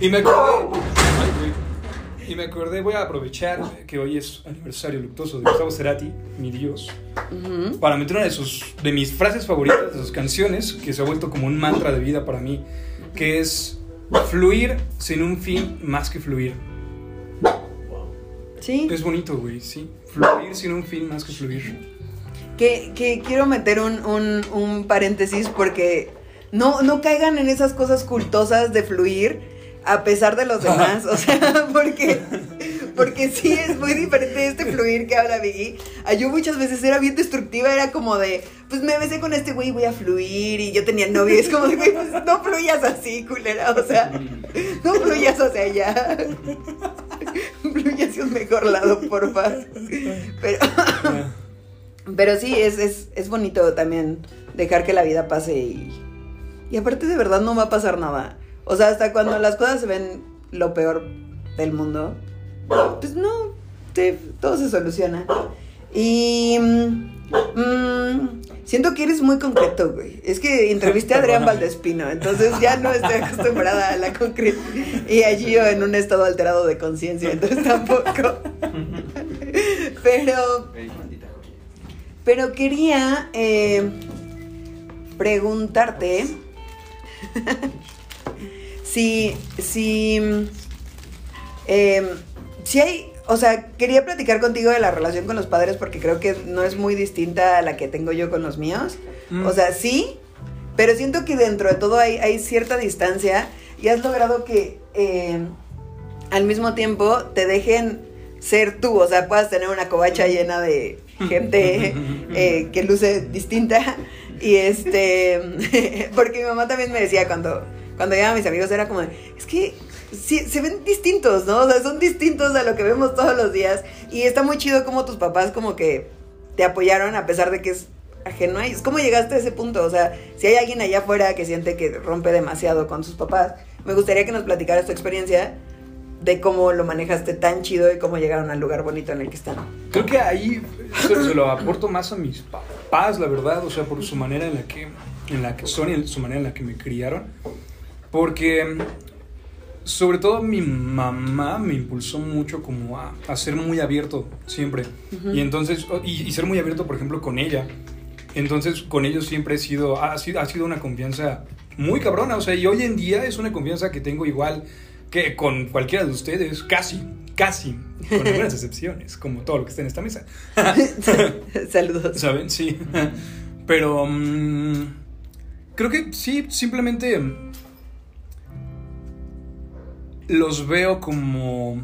Y me acordé. Y me acordé, voy a aprovechar que hoy es aniversario luctuoso de Gustavo Cerati, mi Dios, para meter una de, sus, de mis frases favoritas, de sus canciones, que se ha vuelto como un mantra de vida para mí, que es fluir sin un fin más que fluir. Sí. Es bonito, güey, sí. Fluir sin un fin más que fluir. Que, quiero meter un, paréntesis porque no, caigan en esas cosas cultosas de fluir a pesar de los demás. O sea, [laughs] porque, porque sí es muy diferente este fluir que habla Biggie. A yo muchas veces era bien destructiva, era como de, pues me besé con este güey, voy a fluir. Y yo tenía novio, y es como güey, pues no fluyas así, culera. O sea, no fluyas hacia allá. [laughs] Fluye hacia un mejor lado, porfa. Pero. Pero sí, es, es, es bonito también dejar que la vida pase y, y aparte de verdad no va a pasar nada. O sea, hasta cuando las cosas se ven lo peor del mundo, pues no, sí, todo se soluciona. Y mm, mm, siento que eres muy concreto, güey. Es que entrevisté a [laughs] Adrián. Valdespino, entonces ya no estoy acostumbrada a la concreta. Y allí yo en un estado alterado de conciencia, entonces tampoco. [laughs] Pero. Pero quería eh, preguntarte [laughs] si, si, eh, si hay, o sea, quería platicar contigo de la relación con los padres porque creo que no es muy distinta a la que tengo yo con los míos. Mm. O sea, sí, pero siento que dentro de todo hay, hay cierta distancia y has logrado que eh, al mismo tiempo te dejen ser tú, o sea, puedas tener una covacha llena de gente [laughs] eh, que luce distinta y este, [laughs] porque mi mamá también me decía cuando, cuando iban mis amigos era como, es que sí, se ven distintos, ¿no? O sea, son distintos a lo que vemos todos los días y está muy chido como tus papás como que te apoyaron a pesar de que es ajeno a ellos. ¿Cómo llegaste a ese punto? O sea, si hay alguien allá afuera que siente que rompe demasiado con sus papás, me gustaría que nos platicaras tu experiencia de cómo lo manejaste tan chido y cómo llegaron al lugar bonito en el que están. Creo que ahí se, se lo aporto más a mis papás, la verdad, o sea, por su manera en la que, en la que son y su manera en la que me criaron. Porque sobre todo mi mamá me impulsó mucho como a, a ser muy abierto siempre. Y entonces, y, y ser muy abierto, por ejemplo, con ella. Entonces, con ellos siempre he sido, ha sido, ha sido una confianza muy cabrona. O sea, y hoy en día es una confianza que tengo igual que con cualquiera de ustedes, casi, casi, con [laughs] algunas excepciones, como todo lo que está en esta mesa. [laughs] Saludos. ¿Saben? Sí. Pero mm, creo que sí, simplemente mm, los veo como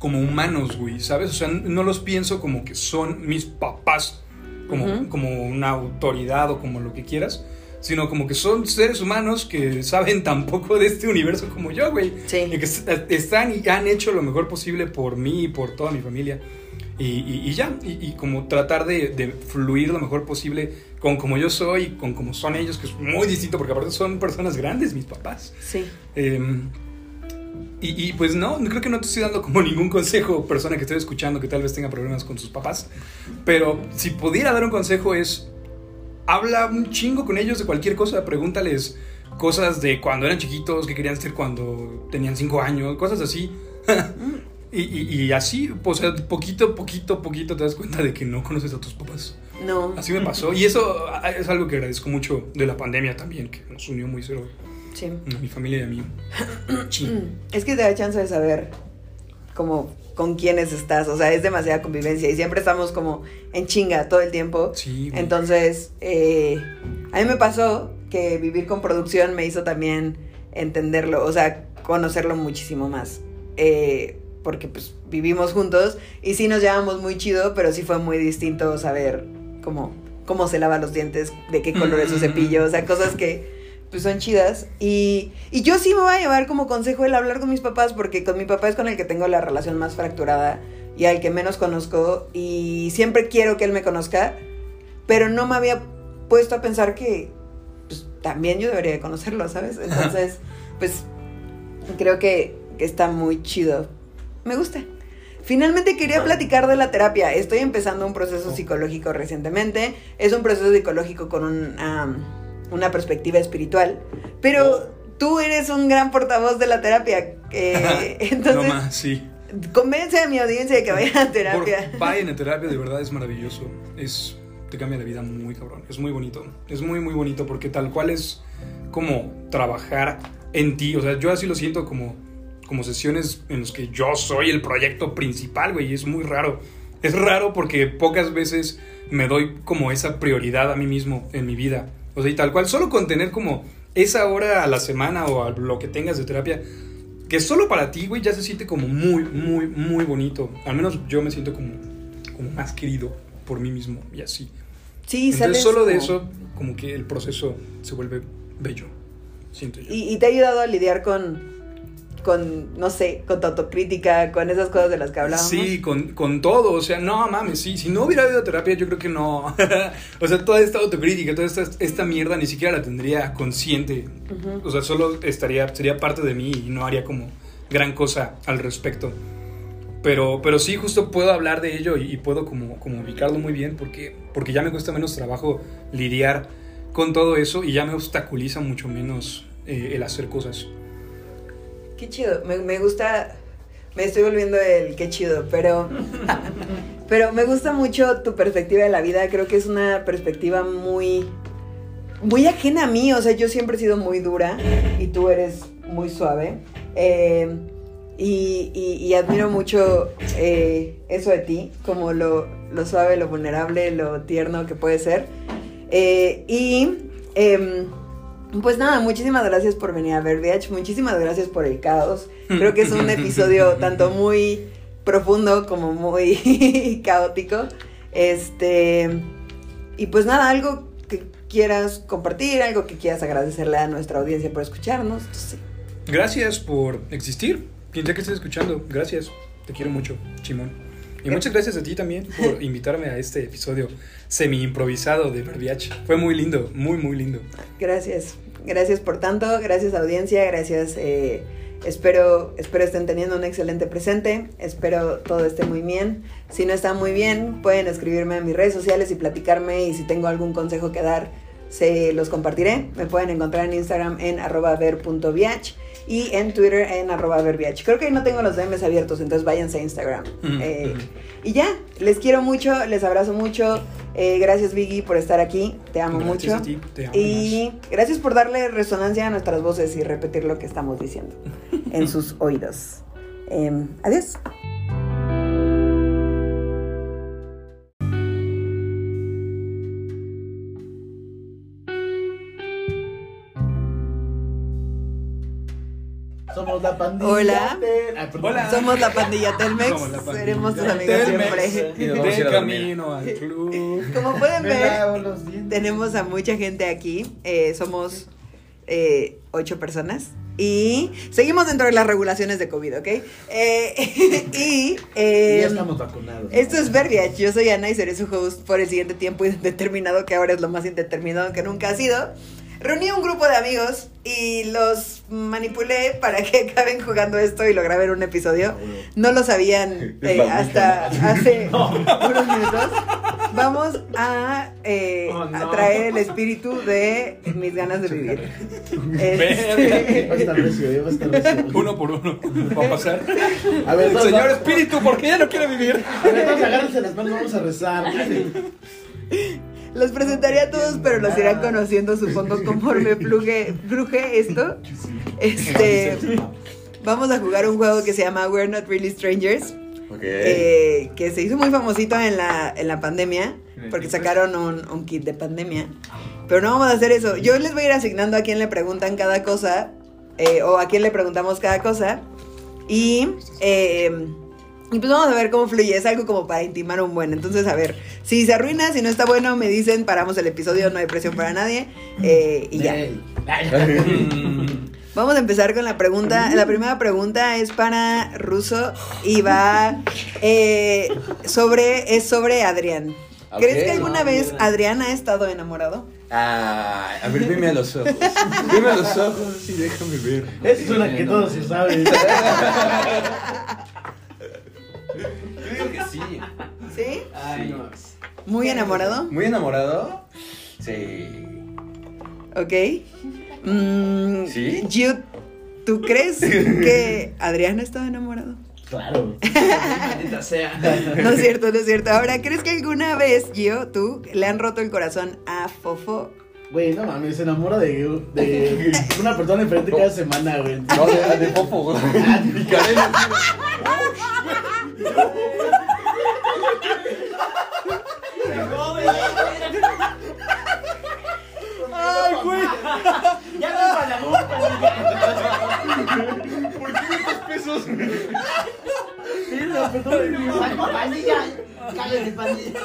como humanos, güey, ¿sabes? O sea, no los pienso como que son mis papás, como, como una autoridad o como lo que quieras, sino como que son seres humanos que saben [laughs] tan poco de este universo como yo, güey. Sí. Y que est- están y han hecho lo mejor posible por mí y por toda mi familia. Y, y- y ya, y, y como tratar de, de fluir lo mejor posible con como yo soy, con como son ellos, que es muy distinto, porque aparte son personas grandes, mis papás. Sí. Eh, y, y, pues no, creo que no te estoy dando como [laughs] ningún consejo, persona que esté escuchando que tal vez tenga problemas con sus papás. Pero si pudiera dar un consejo es, habla un chingo con ellos de cualquier cosa, pregúntales cosas de cuando eran chiquitos, qué querían ser cuando tenían cinco años, cosas así. [laughs] y, y- y así, sea, poquito, poquito, poquito te das cuenta de que no conoces a tus papás. No. Así me pasó. Y eso ah, es algo que agradezco mucho de la pandemia también, que nos unió muy cero Sí. a mi familia y a mí. [clears throat] Sí. Es que te da chance de saber como con quiénes estás, o sea, es demasiada convivencia y siempre estamos como en chinga todo el tiempo. Sí. Entonces, eh, a mí me pasó que vivir con producción me hizo también entenderlo, o sea, conocerlo muchísimo más. Eh, porque pues vivimos juntos y sí nos llevamos muy chido, pero sí fue muy distinto saber cómo, cómo se lava los dientes, de qué color es su cepillo, o sea, cosas que pues son chidas. Y, y yo sí me voy a llevar como consejo el hablar con mis papás, porque con mi papá es con el que tengo la relación más fracturada y al que menos conozco y siempre quiero que él me conozca, pero no me había puesto a pensar que pues, también yo debería de conocerlo, ¿sabes? Entonces, pues creo que, que está muy chido. Me gusta. Finalmente quería platicar de la terapia. Estoy empezando un proceso psicológico recientemente. Es un proceso psicológico con un, una perspectiva espiritual. Pero tú eres un gran portavoz de la terapia. eh, [laughs] no entonces, más, sí. convence a mi audiencia de que vayan a terapia. Por- vayan a terapia, de verdad es maravilloso. Es, te cambia la vida muy cabrón. Es muy bonito. Es muy, muy bonito porque tal cual es como trabajar en ti. O sea, yo así lo siento como, como sesiones en las que yo soy el proyecto principal, güey. y Es muy raro. Es raro porque pocas veces me doy como esa prioridad a mí mismo en mi vida. O sea, y tal cual, solo con tener como esa hora a la semana o a lo que tengas de terapia, que solo para ti, güey, ya se siente como muy, muy, muy bonito. Al menos yo me siento como, como más querido por mí mismo y así. Sí, Entonces, sales solo de eso, como que el proceso se vuelve bello, siento yo. Y, y te ha ayudado a lidiar con, con, no sé, con tu autocrítica, con esas cosas de las que hablábamos. Sí, con, con todo, o sea, no mames, sí, si no hubiera habido terapia, yo creo que no. [laughs] o sea, toda esta autocrítica, toda esta, esta mierda ni siquiera la tendría consciente. Ujú. O sea, solo estaría, sería parte de mí y no haría como gran cosa al respecto. Pero, pero sí, justo puedo hablar de ello y, y puedo como, como ubicarlo muy bien porque, porque ya me cuesta menos trabajo lidiar con todo eso y ya me obstaculiza mucho menos eh, el hacer cosas. Qué chido, me, me gusta, me estoy volviendo el qué chido, pero, [laughs] pero me gusta mucho tu perspectiva de la vida, creo que es una perspectiva muy, muy ajena a mí, o sea, yo siempre he sido muy dura y tú eres muy suave. eh, y, y- y admiro mucho eh, eso de ti, como lo, lo suave, lo vulnerable, lo tierno que puede ser. Eh, y em, pues nada, muchísimas gracias por venir a ver VH, muchísimas gracias por el caos. Creo que es un [laughs] episodio tanto muy profundo como muy [laughs] caótico. Este, y pues nada, algo que quieras compartir, algo que quieras agradecerle a nuestra audiencia por escucharnos. Gracias por existir. Quien sea que estés escuchando, gracias. Te quiero mucho, Chimón. Y muchas gracias a ti también por [laughs] invitarme a este episodio semi improvisado de Verbiage. Fue muy lindo, muy, muy lindo. Gracias, gracias por tanto, gracias audiencia, gracias. eh, espero, espero estén teniendo un excelente presente, espero todo esté muy bien. Si no está muy bien, pueden escribirme a mis redes sociales y platicarme y si tengo algún consejo que dar, se los compartiré. Me pueden encontrar en Instagram en arroba ver.viach y en Twitter en arroba verviach. Creo que ahí no tengo los DMs abiertos, entonces váyanse a Instagram. Ujú, Eh, ujú. y ya, les quiero mucho, les abrazo mucho. Eh, gracias Vicky por estar aquí, te amo Gracias mucho. a ti, te amo Y gracias por darle resonancia a nuestras voces y repetir lo que estamos diciendo [laughs] en sus oídos. Em, adiós. Somos la pandilla. Hola. Ah. Hola. Somos la pandilla Telmex, pandilla seremos tus amigos Telmex. siempre. Y nos vamos a ir De a dormir. camino al club. Como pueden ver, tenemos a mucha gente aquí. eh, somos eh, ocho personas. Y seguimos dentro de las regulaciones de COVID, ¿ok? Eh, [laughs] y eh, ya estamos vacunados. esto es Verbiage. Yo soy Ana y seré su host por el siguiente tiempo indeterminado, que ahora es lo más indeterminado que nunca ha sido. Reuní un grupo de amigos y los manipulé para que [laughs] acaben jugando esto y lo grabé en un episodio. No lo sabían [laughs] eh, hasta [laughs] hace unos minutos. Vamos a, eh, Oh, no. a traer el espíritu de mis ganas de vivir. Va a estar recio, va a estar recio. Uno por uno. Va a pasar. A ver, Señor espíritu, ¿por qué ya no quiere vivir? A ver, todos agárrense las manos, vamos a rezar. Los presentaré a todos, pero los irán conociendo, supongo, [laughs] conforme fluye, fluje esto. Este, vamos a jugar un juego que se llama We're Not Really Strangers, Ok. eh, que se hizo muy famosito en la, en la pandemia, porque sacaron un, un kit de pandemia. Pero no vamos a hacer eso. Yo les voy a ir asignando a quién le preguntan cada cosa, eh, o a quién le preguntamos cada cosa. Y, eh, y pues vamos a ver cómo fluye. Es algo como para intimar un buen. Entonces, a ver, si se arruina, si no está bueno, me dicen, paramos el episodio, no hay presión para nadie. eh, y ya. [laughs] Vamos a empezar con la pregunta. La primera pregunta es para Ruso y va eh, sobre, es sobre Adrián. ¿Crees que alguna Ah, vez. Adrián ha estado enamorado? Ay, a ver, veme a los ojos. Veme a los ojos y déjame ver. Esa es una que todos se saben. [laughs] Yo digo que sí. ¿Sí? Ay, no. ¿Muy enamorado? ¿Muy enamorado? Sí. Ok. Mm, ¿Sí? Gio, ¿tú crees que Adrián ha estado enamorado? Claro. Maldita sea. No es cierto, no es cierto. Ahora, ¿crees que alguna vez, Gio, tú, le han roto el corazón a Fofo? Güey, no mames, se enamora de, de una persona diferente cada semana, güey. No, de, de Popo, güey. Mi cadena. Ay, güey. Ya me para la boca. ¿Por qué metes pesos? Mira, perdón. Pandilla. Cállate, pandilla.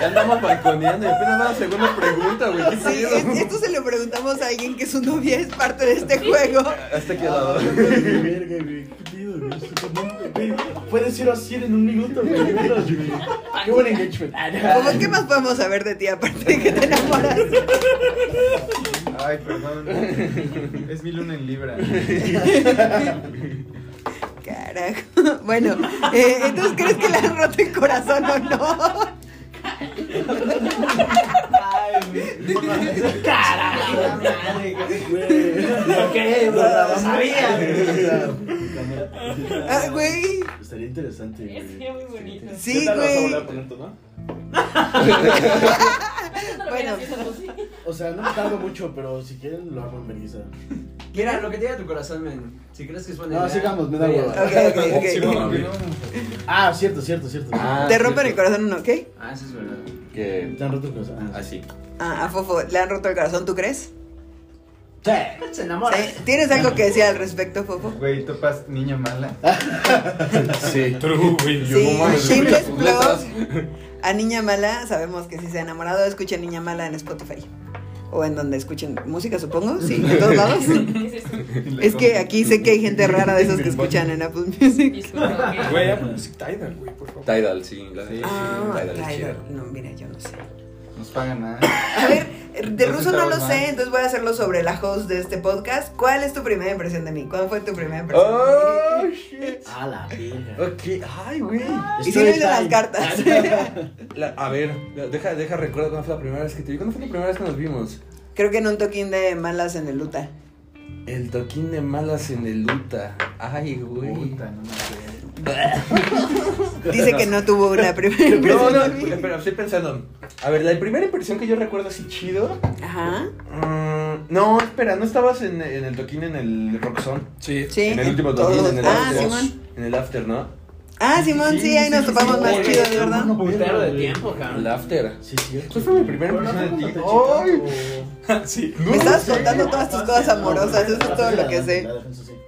Ya andamos balconeando y apenas va la segunda pregunta, güey. ¿Qué Sí, es- esto se lo preguntamos a alguien que su novia es parte de este juego. Hasta aquí al lado. Verga, güey. ¿Qué pedo, güey? Güey, Puedes ir así en un minuto, güey. Qué buen engagement. ¿Cómo qué más podemos saber de ti aparte de que te enamoras? Ay, perdón. Es mi luna en Libra. [laughs] Carajo. [laughs] Bueno, eh, entonces ¿crees que le han roto el corazón o no? Carajo, madre. Güey. ¿Qué? Lo sabía. Ah, güey. Estaría interesante, güey. Sería muy bonito. Sí, ¿Qué tal vas a volver güey. [laughs] Bueno. O sea, no me tardo mucho, pero si quieren lo hago en vergüenza. Mira, lo que te diga tu corazón, men. Si crees que es buena No, idea, sigamos, me da hueva. Ok, ok, ok. Sí. Ah, cierto, cierto, cierto. Ah, Te sí, rompen el sí. corazón o no, ¿qué? Ah, eso es verdad. Que. Te han roto cosas. Ah, Así. Ah, a Fofo, ¿le han roto el corazón, tú crees? Sí. Se enamora. ¿Sí? ¿Tienes algo que decir al respecto, Fofo? Güey, topas niña mala. [laughs] Sí. True, güey. Yo Sí, no. Shameless. Plug. A Niña Mala, sabemos que si se ha enamorado, escuchen Niña Mala en Spotify. O en donde escuchen música, supongo. Sí, en todos lados. [laughs] Es que aquí sé que hay gente rara de esos que escuchan en Apple Music. Güey, Apple Music Tidal, güey, por favor. Tidal, sí. La de Ah, Tidal es Tidal. No, mira, yo no sé. Nos pagan nada. A ver, De ruso no lo sé, entonces voy a hacerlo sobre la host de este podcast. ¿Cuál es tu primera impresión de mí? ¿Cuál fue tu primera impresión Oh, de mí? [laughs] shit. A la verga. Ok, ay, güey. Y si no hice las cartas. [laughs] La- a ver, deja, deja recuerdo cuándo fue la primera vez que te vi. ¿Cuándo fue la primera vez que nos vimos? Creo que en un toquín de malas en el Luta. El toquín de malas en el Luta. Ay, güey. Puta, no me acuerdo. [laughs] Dice que no tuvo una primera No, impresión no, mí. pero estoy pensando. A ver, la primera impresión que yo recuerdo así chido. Ajá. mm, no, espera, ¿no estabas en, en el toquín en el Roxon? Sí. Sí. En el último toquín, en el Ah, after. Simón. En el after, ¿no? Ah, Simón, sí, Sí, ahí nos topamos sí, más sí, chidos, sí, ¿verdad? no, Putero de tiempo, cabrón. after. Sí, cierto. ¿Cuál fue mi primera impresión de ti? ¡Ay! sí. Me estabas contando todas tus cosas amorosas, eso es todo lo que sé.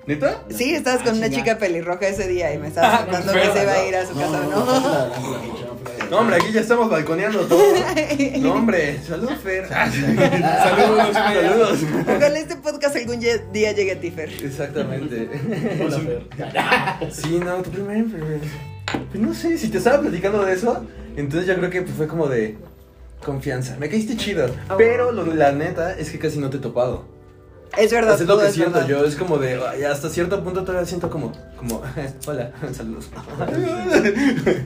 ¿Neta? Sí, estabas con Ah, una chica pelirroja ese día y me estabas contando que se iba a ir a su casa, No, ¿no? hombre, aquí ya estamos balconeando todo. [laughs] No, hombre, salud, Fer. [laughs] Saludos, Saludos. Ojalá este podcast algún día llegue a ti, Fer. Exactamente. Hola, Fer. Sí, no, tu primera impresión. Pues no sé, si te estaba platicando de eso, entonces yo creo que pues, fue como de confianza. Me caíste chido. Pero lo, la neta es que casi no te he topado. Es verdad, Eso es lo que es siento verdad. yo, es como de, hasta cierto punto todavía siento como, como, [laughs] hola, [laughs] saludos.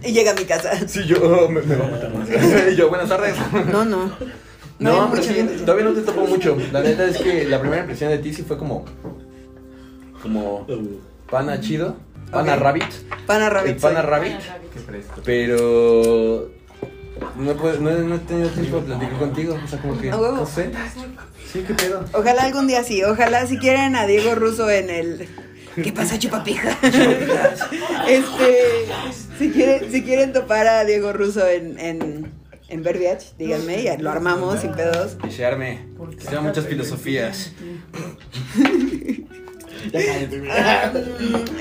Y llega a mi casa. Sí, yo, oh, me, me va a matar más. [laughs] Y yo, buenas tardes. No, no. No, hay pero sí, gente. todavía no te topo mucho. La neta es que la primera impresión de ti sí fue como, como pana chido, pana rabbit, Pana el Rabbit. pana soy. rabbit, Qué fresco. pero no he, no, he- no he tenido tiempo de platicar contigo, o sea, como que, no sé. Sí, qué pedo. Ojalá algún día sí. Ojalá si quieren a Diego Russo en el. ¿Qué pasa, chupapija? [laughs] este. Si quieren, si quieren topar a Diego Russo en, en, en Verbiage, díganme y lo armamos sin pedos. Que se arme, sean muchas filosofías.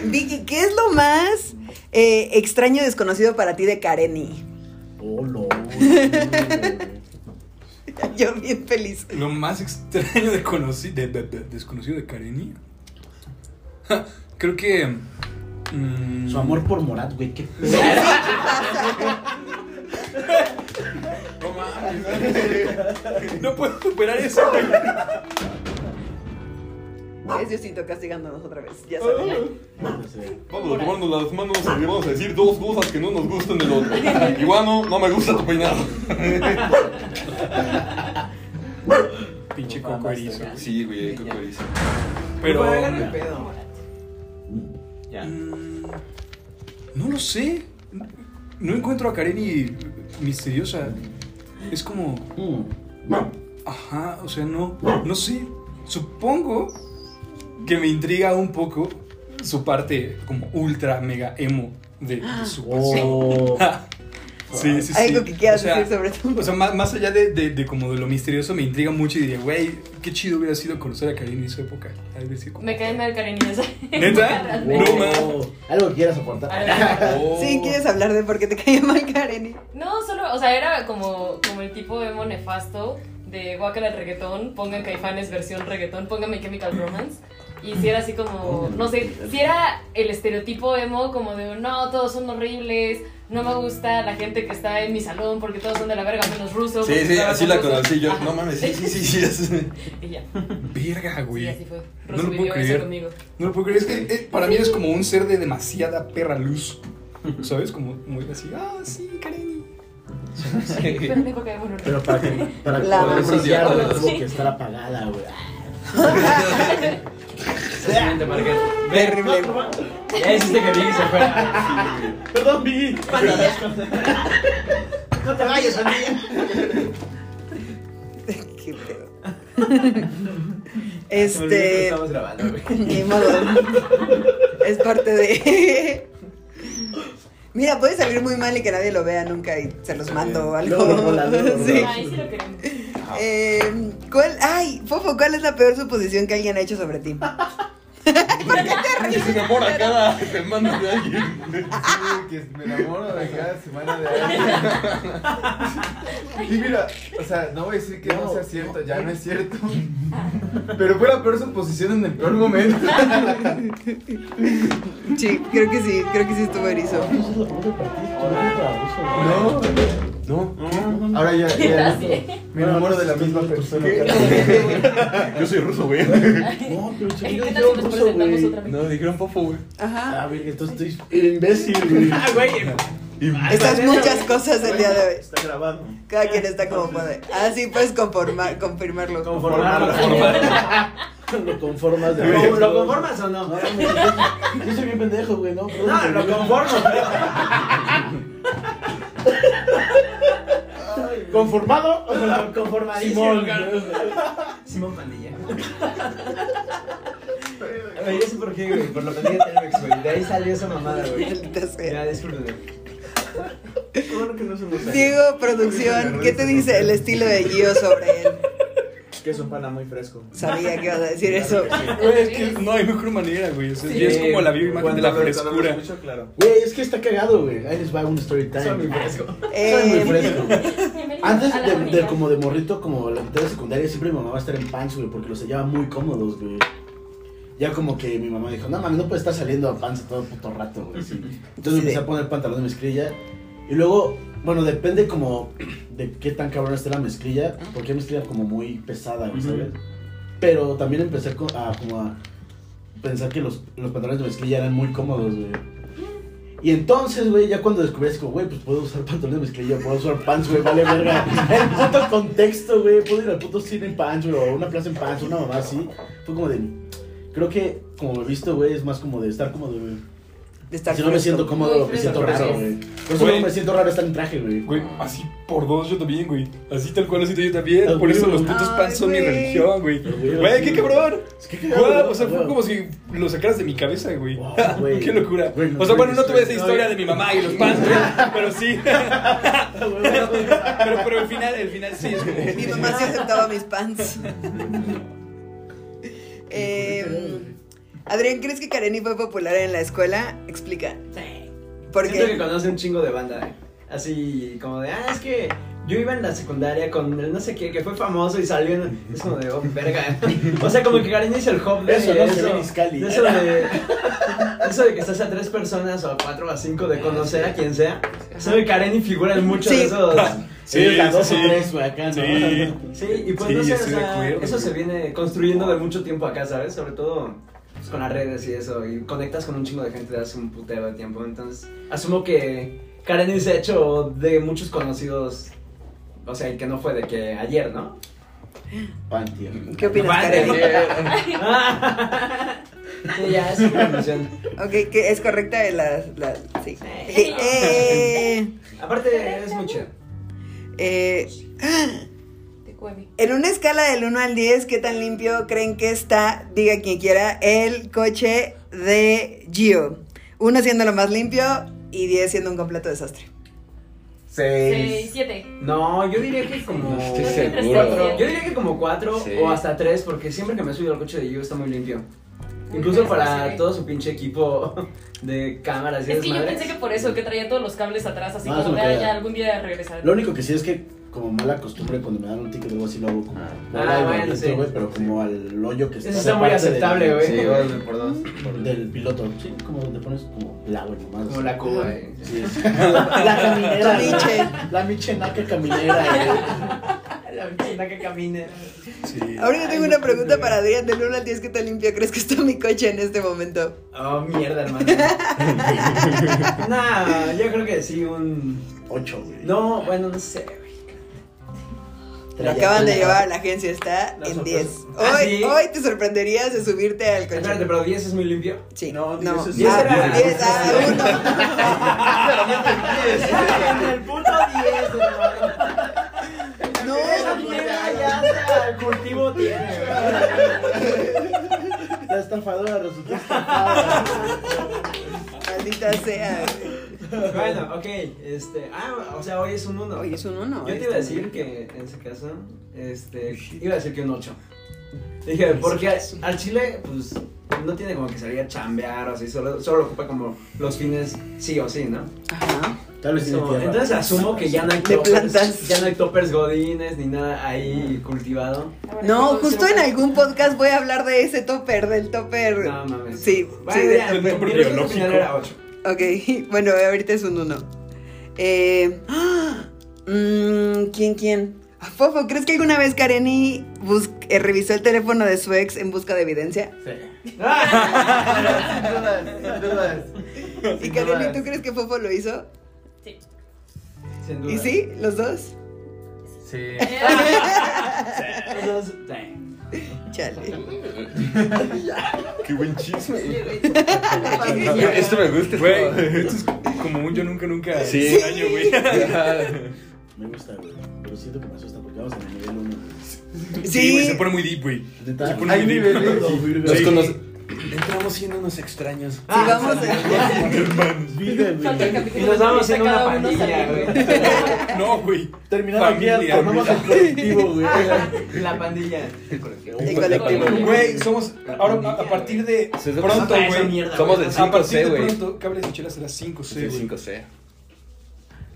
Vicky, ¿qué es lo más eh, extraño y desconocido para ti de Kareni? Oh, no. [laughs] Yo bien feliz. Lo más extraño de, de- de- de- desconocido de Kareni. Ja, Creo que. mm, Su amor por Morat, güey, qué [laughs] pedo. No puedo superar eso, güey. Es Diosito castigándonos otra vez, ya saben. Vamos a tomarnos las manos y vamos a decir dos cosas que no nos gustan del otro. [laughs] Iguano, no me gusta tu peinado. Pinche coco erizo. Sí, güey, coco erizo. Pero. Háganme pedo. Ya. mm, No lo sé. No encuentro a Kareni misteriosa. Es como. Mm. Ajá, o sea, no. No sé. Supongo que me intriga un poco su parte como ultra mega emo de, de su pasión. Oh. Sí, [laughs] sí, sí. Algo que quieras O sea, decir sobre tú. O sea, más, más allá de, de, de como de lo misterioso, me intriga mucho y diría, güey, qué chido hubiera sido conocer a Karine en su época. A ver, decir, Me cae mal cariño esa. ¿Neta? [laughs] No. Algo que quieras aportar. Oh. Sí, ¿quieres hablar de por qué te caía mal Kareni? No, solo, o sea, era como, como el tipo emo nefasto de guacala el reggaetón, pongan caifanes versión reggaetón, pongan My Chemical Romance. Y si era así como, no sé, si era el estereotipo emo como de, no, todos son horribles, no me gusta la gente que está en mi salón porque todos son de la verga menos rusos. Sí, sí, así la conocí yo. Ajá. No mames, sí, sí, sí, sí. [laughs] es- Y ya, Verga, sí, güey. así fue. No Ruso lo puedo creer. conmigo. No lo puedo creer. Es que eh, para mí eres como un ser de demasiada perra luz. ¿Sabes? Como muy así, ah, sí, Kareni. Pero Pero para que para La poder brillar, Sí. tuvo que estar apagada, güey. Siguiente marqués. Terrible. Ya hiciste que Vicky se fuera. Perdón, Vicky. No te vayas, amiga. Qué pedo. Este. Estamos grabando. Ni modo. Es parte de. Mira, puede salir muy mal y que nadie lo vea nunca y se los mando o algo. Sí. Ay, sí lo queremos. Eh, ¿cuál, ay, Fofo, ¿cuál es la peor suposición que alguien ha hecho sobre ti? [laughs] Que se enamora cada semana de alguien. Sí, que me enamoro de cada semana de alguien. Y mira, o sea, no voy a decir que no sea cierto, ya no es cierto. Pero fue la peor suposición en el peor momento. Sí, creo que sí, creo que sí estuvo erizo. No te no. Ahora ya, ¿Qué ya me enamoro de la misma persona. [laughs] Yo soy ruso, güey. [laughs] No, pero se ¿Qué diga tal yo nos ruso, güey. otra vez? No, dijeron fofo, güey. Ajá. Ah, ver, entonces estoy imbécil, güey. Ah, güey. Estas muchas cosas el día de hoy. Está grabado. Cada quien está como puede. Así puedes conformar, confirmarlo. Conformarlo. Lo conformas de ¿Lo, ¿Lo conformas o no? No, mames, yo- yo soy bien pendejo, güey, ¿no? No, lo conformo. [laughs] ¿Conformado? pero- Conformadísimo. Simón. Simón Pandilla. Güey, yo sé por qué, güey. Por la pandilla Telmex, güey. De ahí salió esa mamada, güey. Ya, discúlpenme. Qué bueno que no se nos sale. Diego, producción, ¿qué te dice el estilo de Gio sobre él? Que es un pana muy fresco. Sabía que ibas a decir [laughs] eso. Güey, es que no hay mejor manera, güey. O sea, Sí. ya es como la viva imagen de la Cuando lo- cuando lo frescura. escucho, claro. Güey, es que está cagado, güey. Ahí les va un story time. Soy muy fresco. Soy muy Eh, fresco. Antes a la de, como de morrito, como la mitad de secundaria, siempre mi mamá va a estar en pants, güey, porque los hallaba muy cómodos, güey. Ya como que mi mamá dijo, no mames, no puedes estar saliendo a pants todo el puto rato, güey. [laughs] sí". Entonces Sí. empecé a poner pantalón de mezclilla. Y luego, bueno, depende como de qué tan cabrón esté la mezclilla, porque hay mezclilla como muy pesada, güey, ¿sabes? Pero también empecé a, como a pensar que los, los pantalones de mezclilla eran muy cómodos, güey. Y entonces, güey, ya cuando descubrí así como, güey, pues puedo usar pantalones de mezclilla, puedo usar pants, güey, vale verga. [laughs] El puto contexto, güey, puedo ir al puto cine en pants, güey, o una plaza en pants, una mamá así. Fue como de, creo que como he visto, güey, es más como de estar cómodo, güey. De estar Si no me siento cómodo, me siento raro, güey. Por eso Güey. me siento raro estar en traje, güey. Güey, así por dos yo también, güey. Así tal cual lo siento yo también. Por eso güey. los putos pants son mi güey. religión, güey. güey, Güey, qué cabrón. ¿no? o sea, fue como si lo sacaras de mi cabeza, güey. [laughs] Güey. qué locura. Güey, o sea, bueno, no tuve esa historia. historia de mi mamá y los pants, güey. Pero sí. [laughs] pero, pero el final, el final sí es como. Mi mamá sí aceptaba mis pants. [laughs] Eh, Adrián, ¿crees que Kareni fue popular en la escuela? Explica. Sí. ¿Por Siento que conoce un chingo de banda. eh. Así como de, ah, es que yo iba en la secundaria con el no sé qué, que fue famoso y salió en... Es como de, oh, verga. O sea, como que Karen es el de Eso, ¿no? Iscali. de eso de, eso de que estás a tres personas o a cuatro o a cinco de conocer a quien sea. Sabe Karen y figura en muchos Sí. de esos... Sí, sí, dos o sí. tres, acá, ¿no? Sí. Sí, y pues Sí, no sé, o estoy de sea, acuerdo, eso güey. se viene construyendo de mucho tiempo acá, ¿sabes? Sobre todo pues, con las redes y eso, y conectas con un chingo de gente de hace un putero de tiempo, entonces asumo que Karen se ha hecho de muchos conocidos, o sea, y que no fue de que ayer, ¿no? Pantia. ¿Qué opinas, Vale. Kareni? sí, ya, es una conclusión. Ok, que es correcta la... la sí. Sí. Eh, Aparte, es muy chido. eh, En una escala del 1 al 10, ¿qué tan limpio creen que está, diga quien quiera, el coche de Gio? Uno siendo lo más limpio y 10 siendo un completo desastre. Seis, Seis. siete. No, yo diría que como... Estoy Yo seguro. diría que como cuatro Sí. o hasta tres, porque siempre que me he subido al coche de Yu está muy limpio. Muy Incluso para sí. todo su pinche equipo [laughs] de cámaras y Es que yo pensé que por eso, que traía todos los cables atrás, así No, como de "Ah, ya algún día regresaré. Lo único que sí es que como mala costumbre cuando me dan un ticket o algo así lo hago como Ah, del bueno, sí. güey, pero como al hoyo que está Eso está muy aceptable, güey. Sí, por dos. del piloto, sí, como donde pones como el agua nomás. Como la Cuba. eh. Sí, es. [laughs] la caminera. Tu miche. La, la miche naca caminera, La vecina que camina. Sí. Ahora yo tengo una pregunta para Adrián, del 1 al 10, ¿qué tan limpio crees que está mi coche en este momento? Oh, mierda, hermano. [laughs] nah, yo creo que sí, un. güey. Ocho, güey. No, bueno, no sé, güey. Lo acaban de llevar a la agencia, está Las en otras- 10. Hoy, ¿Ah, sí? hoy te sorprenderías de subirte al coche. Espérate, pero 10 es muy limpio. Sí, No, no, 10 es- Diez ah, era- 10, ah, el puto 10, hermano. uno. No, ya el cultivo tiene. La estafadora resultó [laughs] estafada. maldita sea. Bueno, ok, este, ah, o sea, hoy es un 1. Oye, es un 1. Yo te iba a decir que, en ese caso, este, iba a decir que un 8. Dije, porque al, chile, pues, no tiene como que salir a chambear o así, solo, solo lo ocupa como los fines sí o sí, ¿no? Ajá. Tal vez So, entonces asumo que ya no hay [laughs] toppers, ya no hay toppers godines ni nada ahí cultivado. No, justo en algún podcast voy a hablar de ese topper, del topper. No mames. Sí, Bueno, sí, del topper biológico. era 8. Ok, [laughs] bueno, ahorita es un 1. Eh, ¡ah! [gasps] Mm, ¿Quién, quién? Ah, Fofo, ¿crees que alguna vez Kareni eh, revisó el teléfono de su ex en busca de evidencia? Sí. sin dudas, sin dudas. ¿Y Sin Kareni, dudas. tú crees que Fofo lo hizo? Sí. Sin duda. ¿Y sí? ¿Los dos? Sí. [laughs] Los dos, sí. Chale. [laughs] Qué buen chisme. Esto me gusta. Güey, esto- es como un yo nunca, nunca. Sí. extraño, güey. [laughs] Me gusta, güey. Pero siento que me asusta porque vamos en el nivel 1. Sí, güey, Sí. se pone muy deep, güey. Se pone muy deep. Nos Sí. Entramos siendo unos extraños. Sí, vamos [laughs] a... El Y nos vamos haciendo una pandilla, güey. [laughs] No, güey. Terminando aquí, formamos güey. el colectivo, güey. [laughs] La pandilla. El colectivo. Güey, somos. Ahora, a, partir de pronto, güey. Somos güey. del A partir 5C, de güey. pronto, Cables y Chelas será 5C, Sí, güey. 5C.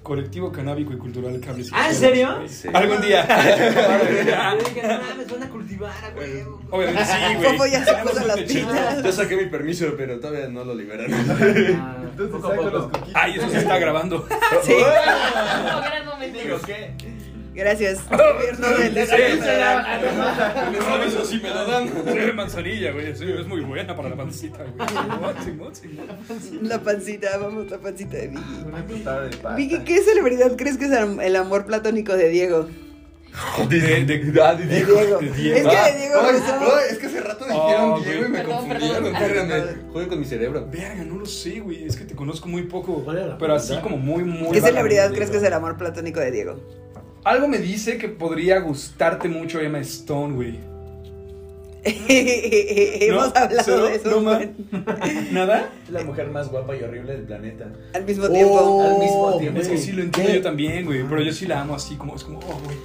Colectivo Canábico y Cultural Cables Ah, ¿en serio? Sí. Algún día. Yo dije, no mames, van a cultivar, güey. Obviamente sí, [laughs] güey. Fofo ya se puso las pilas. Yo saqué mi permiso, pero todavía no lo liberan. Ah, Entonces poco a saco los poco. coquitos. Ay, eso se está grabando. Sí. No, [laughs] gran momento. Digo, ¿qué? Gracias. [laughs] Gobierno del me lo dan. Sí, manzanilla, güey. Sí, es muy buena para la pancita, güey. La pancita, vamos, la pancita de Vicky. Vicky, ¿qué celebridad crees que es el amor platónico de Diego? De, de, de, Ah, de De Diego. Diego. de Diego. Es que de Diego es que hace rato dijeron Oh, Diego y me confundieron. Jueguen con mi cerebro. Verga, no lo sé, güey. Es que te conozco muy poco. ¿Cuál era la Pero así como muy, muy. ¿Qué celebridad crees que es el amor platónico de Diego? Algo me dice que podría gustarte mucho Emma Stone, güey. [laughs] Hemos ¿No? hablado ¿Cero? de eso No. [laughs] ¿Nada? Es la mujer más guapa y horrible del planeta. al mismo tiempo. Al mismo tiempo. Es que sí lo entiendo yo también, güey. Pero yo sí la amo así como, es como, oh, güey.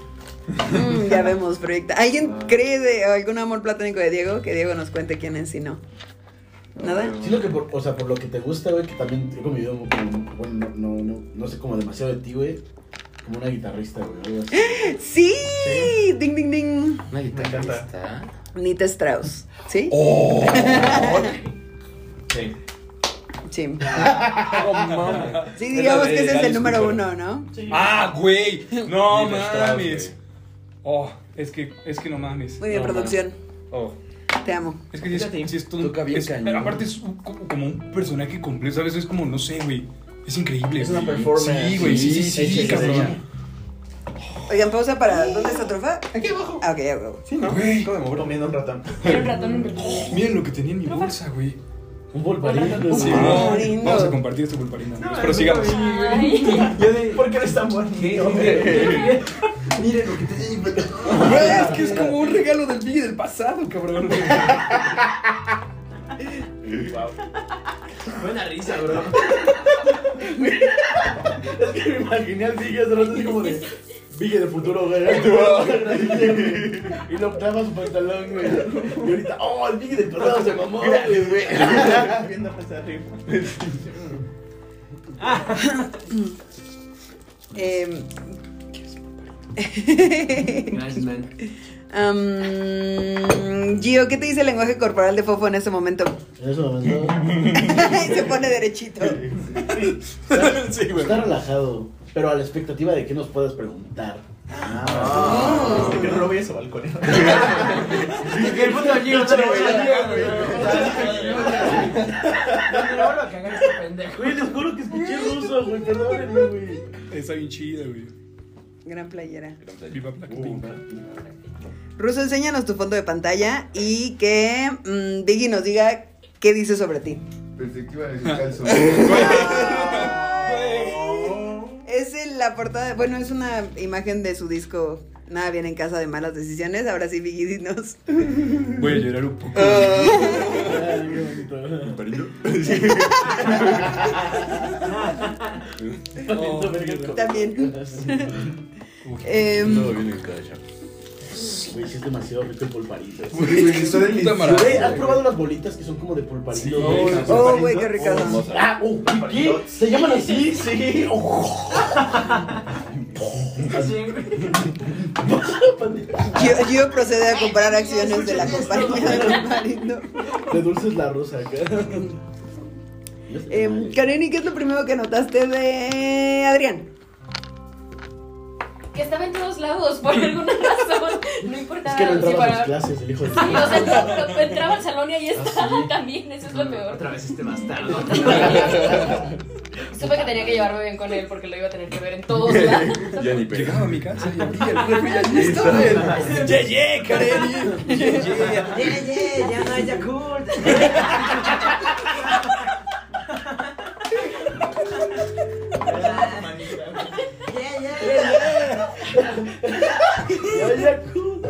Mm, ya vemos, proyecta. ¿Alguien cree de algún amor platónico de Diego? Que Diego nos cuente quién es y no. ¿Nada? Siento que, por, o sea, por lo que te gusta, güey, que también he convivido con, bueno, no, no, no, no sé, como demasiado de ti, güey. Como una guitarrista, güey, algo así. ¡Sí! ¡Ding, ding, ding! Una guitarrista. Nita Strauss. ¿Sí? Oh. Sí. Sí. [laughs] Oh. Sí, digamos que ese es el número uno, ¿no? Ah, güey. No mames. Oh, es que, es que no mames. Muy bien, No, producción. Oh. Te amo. Es que sí es, sí es todo. toca bien es- cañón. aparte es un- como un personaje completo, ¿sabes? Es como, no sé, güey. Es increíble. Es una güey. performance. Sí, güey. Sí, sí, sí, Sí, sí, cabrón. Oigan, pausa para. ¿Dónde está Trofa? Aquí abajo. Ah, ok, ya, huevo. Sí, ¿no? Güey. ¿Cómo me muero? Comiendo un ratón. Era un ratón en Miren lo que tenía en mi bolsa, güey. Un polvarín. Sí, no. Vamos a compartir este pulparina. amigos, pero sigamos. Ay. Yo de, ¿Por qué eres tan bonito? miren lo que te digo. Güey, es que es como un regalo del Biggie del pasado, cabrón. Buena risa, bro. Es que me imaginé al Vigue hace rato así como de. Vigue de futuro, güey. y lo traba su pantalón, güey. Y ahorita, oh, el Vigue del pasado se mamó. Gracias, güey. Viendo hacia arriba. Eh, man. Am, Gio, ¿qué te dice el lenguaje corporal de Fofo en este momento? En ese momento. Se pone derechito. Sí. Está relajado, pero a la expectativa de que nos puedas preguntar. Ah, que no lo veas a balcón. Que el puto Gio lo a cagar este pendejo. Güey, les juro que escuché ruso, güey. Perdónenme, güey. Está bien chida, güey. Gran playera. Viva Blackpink. Ruso, enséñanos tu fondo de pantalla y que mm, Biggie nos diga qué dice sobre ti. Pensé que iba a decir calzón. [laughs] Es en la portada, de- bueno, es una imagen de su disco Nada bien en casa de malas decisiones. Ahora sí, Biggie, dinos. Voy a llorar un poco. Oh. También. Em, Todo bien en casa. Güey, sí es demasiado rico el pulparito. Güey, está delicioso. Güey, ¿has probado las bolitas que son como de pulparito? Sí. Oh, güey, qué ricas son. Hermosa. Ah, oh, ¿qué? ¿Se llaman así? Sí. Oh. [laughs] Gio, Gio procede a comprar acciones de la compañía de Pulparindo. De dulces la rosa acá. Em, Kareni, ¿qué es lo primero que notaste de Adrián? Que estaba en todos lados por alguna razón. No importaba Es que no si entraba a para- sus clases, el hijo de Sí, o sea, entraba, entraba al salón y ahí estaba sí? también, eso es lo peor. Otra vez este bastardo. [laughs] Supe que tenía que llevarme bien con él porque lo iba a tener que ver en todos [laughs] lados. Ya ni pega. Llegaba a mi casa y abría el [laughs] refri y allí estaba. ¡Ye, ye, Kareli! ¡Ye, ye! ya no hay Yakult. Ya, ya, cu-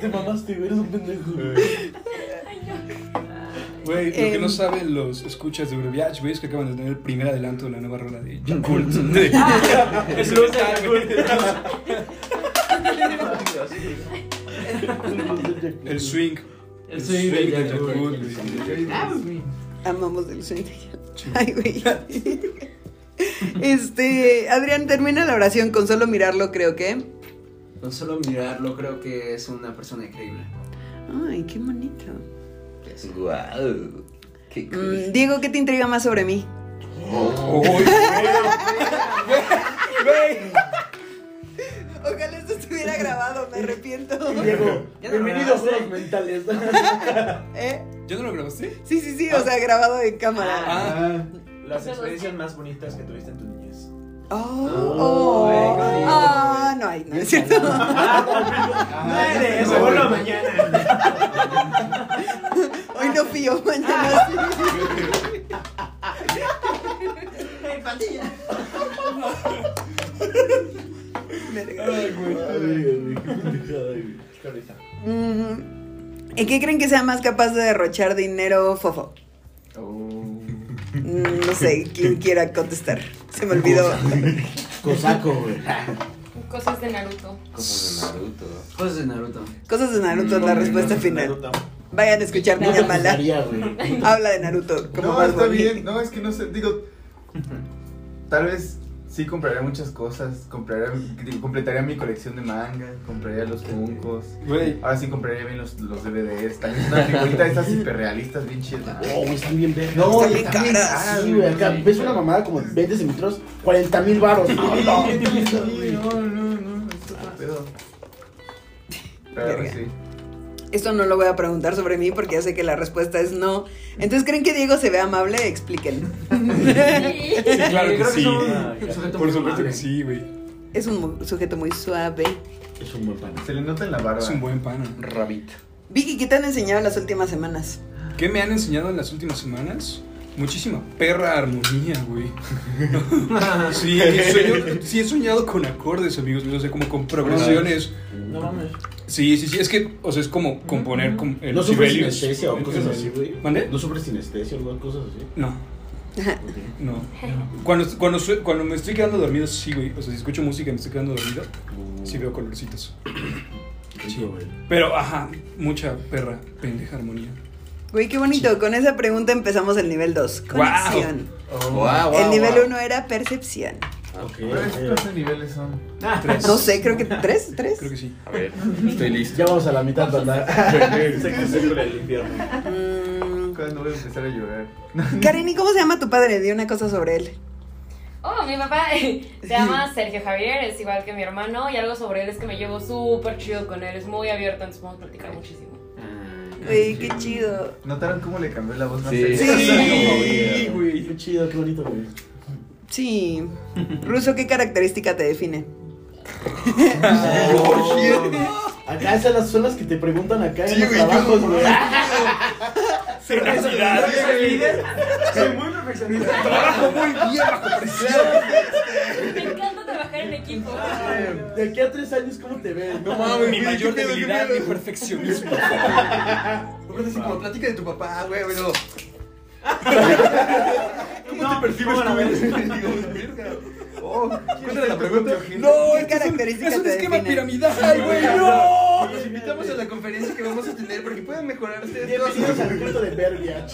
Te mamaste, güey, eres un pendejo. Güey, lo que Em. no saben los escuchas de Euroviage, güey, es que acaban de tener el primer adelanto de la nueva rola de Yakult. [laughs] Es brutal, güey. El swing. El swing de Yakult. güey. Amamos el sueño. Ay, güey. [laughs] [laughs] Este, Adrián, termina la oración con solo mirarlo, creo que. Con solo mirarlo creo que es una persona increíble. Ay, qué bonito. Qué cool. Mm, Diego, ¿qué te intriga más sobre mí? Ojalá esto estuviera grabado, me arrepiento. Diego, no bienvenidos a los mentales. ¿Eh? ¿Ya no lo grabaste? Sí, sí, sí, o sea, grabado en cámara. Ah, Las experiencias más bonitas que tuviste en tu niñez. Oh, Oh, oh, ah, no hay, no es cierto. Nada de eso, vuelvo mañana. Hoy no fío, mañana sí. Verga. Ay, güey, qué pendejada, güey. Qué risa. Mm, ¿En qué creen que sea más capaz de derrochar dinero, Fofo? Mm, No sé, ¿quién quiera contestar? Se me olvidó. Cosaco, güey. Cosas de Naruto. Cosas de Naruto. Cosas de Naruto. Cosas de Naruto es la respuesta final. Vayan a escuchar No Niña Mala. Habla de Naruto. Como No, está bien. No, es que no sé. Digo, tal vez sí compraría muchas cosas. Compraría, completaría mi colección de manga. Compraría los funcos. güey. Ahora sí compraría bien los, los DVDs. También una figurita de esas hiperrealistas bien chidas. Oh, güey, están bien vergas. No, Están bien caras. Sí, güey, acá ves una mamada como 20 centímetros, 40 mil baros. No, no, no, no, no, es otro pedo. Pero Verga. sí. Esto no lo voy a preguntar sobre mí porque ya sé que la respuesta es no. Entonces, ¿creen que Diego se ve amable? Expliquen. Sí. Sí, claro que sí. es un- un sujeto Por muy supuesto que sí, güey. Es un sujeto muy suave. Es un buen pan. Se le nota en la barba. Es un buen pana. Rabbit. Vicky, ¿qué te han enseñado las últimas semanas? ¿Qué me han enseñado en las últimas semanas? Muchísima perra armonía, güey. [laughs] Sí, sueño- sí, he soñado con acordes, amigos míos, o sea, como con progresiones. No mames. Sí, sí, sí, es que, o sea, es como componer con el ¿No sufres Sibelius. sinestesia o cosas así, güey? ¿Mande? ¿No sufres sinestesia o cosas así? No, no. Cuando, cuando, cuando me estoy quedando dormido, sí, güey. O sea, si escucho música y me estoy quedando dormido, sí veo colorcitos. Güey. Pero, ajá, mucha perra, pendeja armonía. Güey, qué bonito. Con esa pregunta empezamos el nivel 2. Conexión. Guau, el guau, nivel guau. 1 era percepción. Ok, Pero ok. ¿Cuántos niveles son? No sé, creo que tres, tres. Creo que sí. A ver, estoy listo. Ya vamos a la mitad, ¿verdad? Sé que sé con el infierno. Mm, ¿Cuándo voy a empezar a llorar? [laughs] Karen, ¿y cómo se llama tu padre? Di una cosa sobre él. Oh, mi papá [laughs] se llama Sergio Javier, es igual que mi hermano, y algo sobre él es que me llevo súper chido con él, es muy abierto, entonces podemos platicar muchísimo. Güey, qué chido. ¿Notaron cómo le cambió la voz más Sí. Sí. güey. Qué chido, qué bonito, güey. Sí. Ruso, ¿qué característica te define? [laughs] [laughs] Acá esas las- son las que te preguntan acá en Sí, los trabajos, güey. ¿Soy líder? Soy muy perfeccionista. Trabajo muy bien bajo presión. Trabajar en equipo. De aquí a tres años, ¿cómo te ves? No mames, Mi mayor debilidad, mi perfeccionismo. [laughs] Así como platica de tu papá, güey, pero. [laughs] ¿Cómo te percibes ¿cómo la tú? [laughs] Oh, ¿cuál era la pregunta? No, ¿Qué es que es un- esquema define? piramidal, güey. No. Los invitamos a la conferencia que vamos a tener porque pueden mejorar ustedes Bienvenidos al culto de Verbia.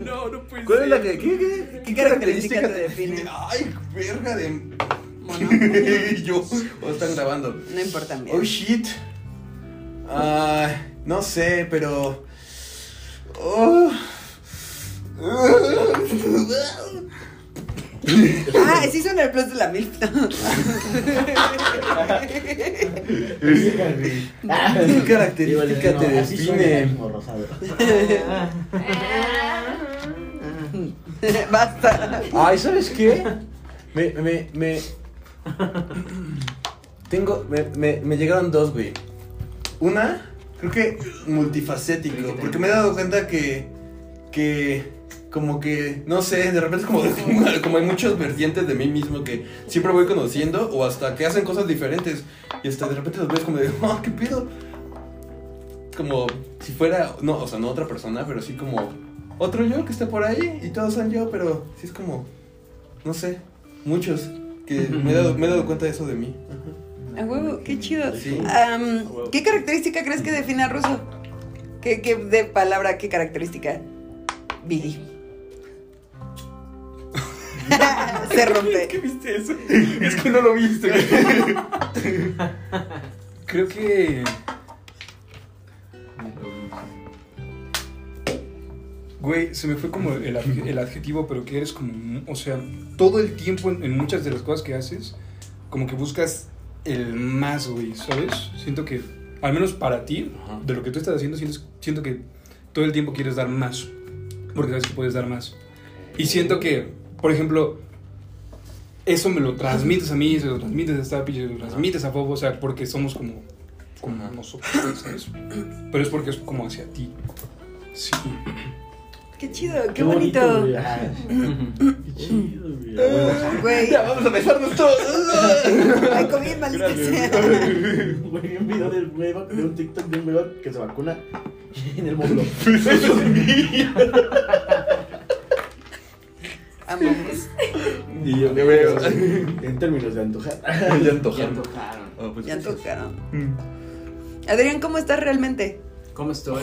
No, no puede ¿Cuál es la ser. que.? ¿Qué, qué, ¿Qué característica te define? Ay, verga de. Mono. [laughs] Yo. O están grabando. No importa, mira. Oh shit. Ah, no sé, pero. Oh. Ah, sí son el plus de la mil. ¿Qué característica te define? Basta. Ay, ¿sabes qué? Me, me, me... [laughs] Tengo, me, me, me llegaron dos, güey. Una, creo que multifacético, porque me he dado cuenta que, que, como que, no sé, de repente como, [laughs] como hay muchos vertientes de mí mismo que siempre voy conociendo, o hasta que hacen cosas diferentes, y hasta de repente los ves como de, oh, [laughs] ¿qué pido? Como si fuera, no, o sea, no otra persona, pero sí como otro yo que está por ahí, y todos son yo, pero sí es como, no sé, muchos, que me he dado, me he dado cuenta de eso de mí. A huevo, qué chido. Sí. ¿Qué característica crees que define a Russo? ¿Qué, qué de palabra, qué característica? Billy. [laughs] Se rompe. ¿Qué viste eso? Es que no lo viste. [laughs] Creo que. Güey, se me fue como el, el adjetivo, pero que eres como. O sea, todo el tiempo en, en muchas de las cosas que haces, como que buscas el más, güey, ¿sabes? Siento que, al menos para ti, Ajá. de lo que tú estás haciendo, siento, siento que todo el tiempo quieres dar más. Porque sabes que puedes dar más. Y siento que, por ejemplo, eso me lo transmites a mí, se lo transmites a Stapi, se lo transmites a Bobo, o sea, porque somos como, como nosotros, ¿sabes? Pero es porque es como hacia ti. Sí. Qué chido, qué, bonito. Qué chido, güey. Ah, Güey, vamos a besarnos [laughs] todos. ay, COVID, maldita sea. [laughs] Güey, vi un video del güey, de un TikTok de un güey que se vacuna [laughs] en el módulo. Amamos. Y yo me veo. En términos de antojar. Ya Ya antojaron. antojaron. Oh, pues, Ya gracias. tocaron. Adrián, ¿cómo estás realmente? ¿Cómo estoy?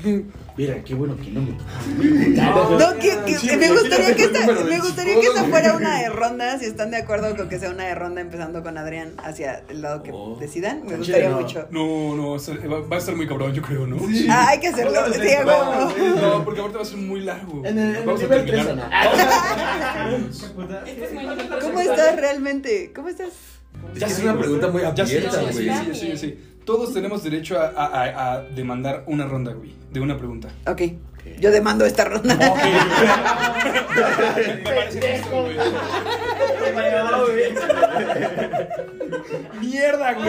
[laughs] Mira, qué bueno que no me No, que, que- Sí, me gustaría que el esta, me gustaría que esta fuera una de ronda, si están de acuerdo con que sea una de ronda empezando con Adrián hacia el lado que Oh. decidan. Me gustaría no. mucho. No, no, va a, a estar muy cabrón, yo creo, ¿no? Ah, hay que hacerlo. Sí, a huevo. No, porque ahorita va a ser muy largo. En el, en el Vamos a nivel 3 terminar. ¿Cómo estás realmente? ¿Cómo estás? Es que es una pregunta muy Ya sí, abierta, sí, sí, güey. sí, sí, sí. Todos tenemos derecho a, a- a- a demandar una ronda, güey, de una pregunta. Ok, yo demando esta ronda. Me parece justo, güey. Mierda, güey.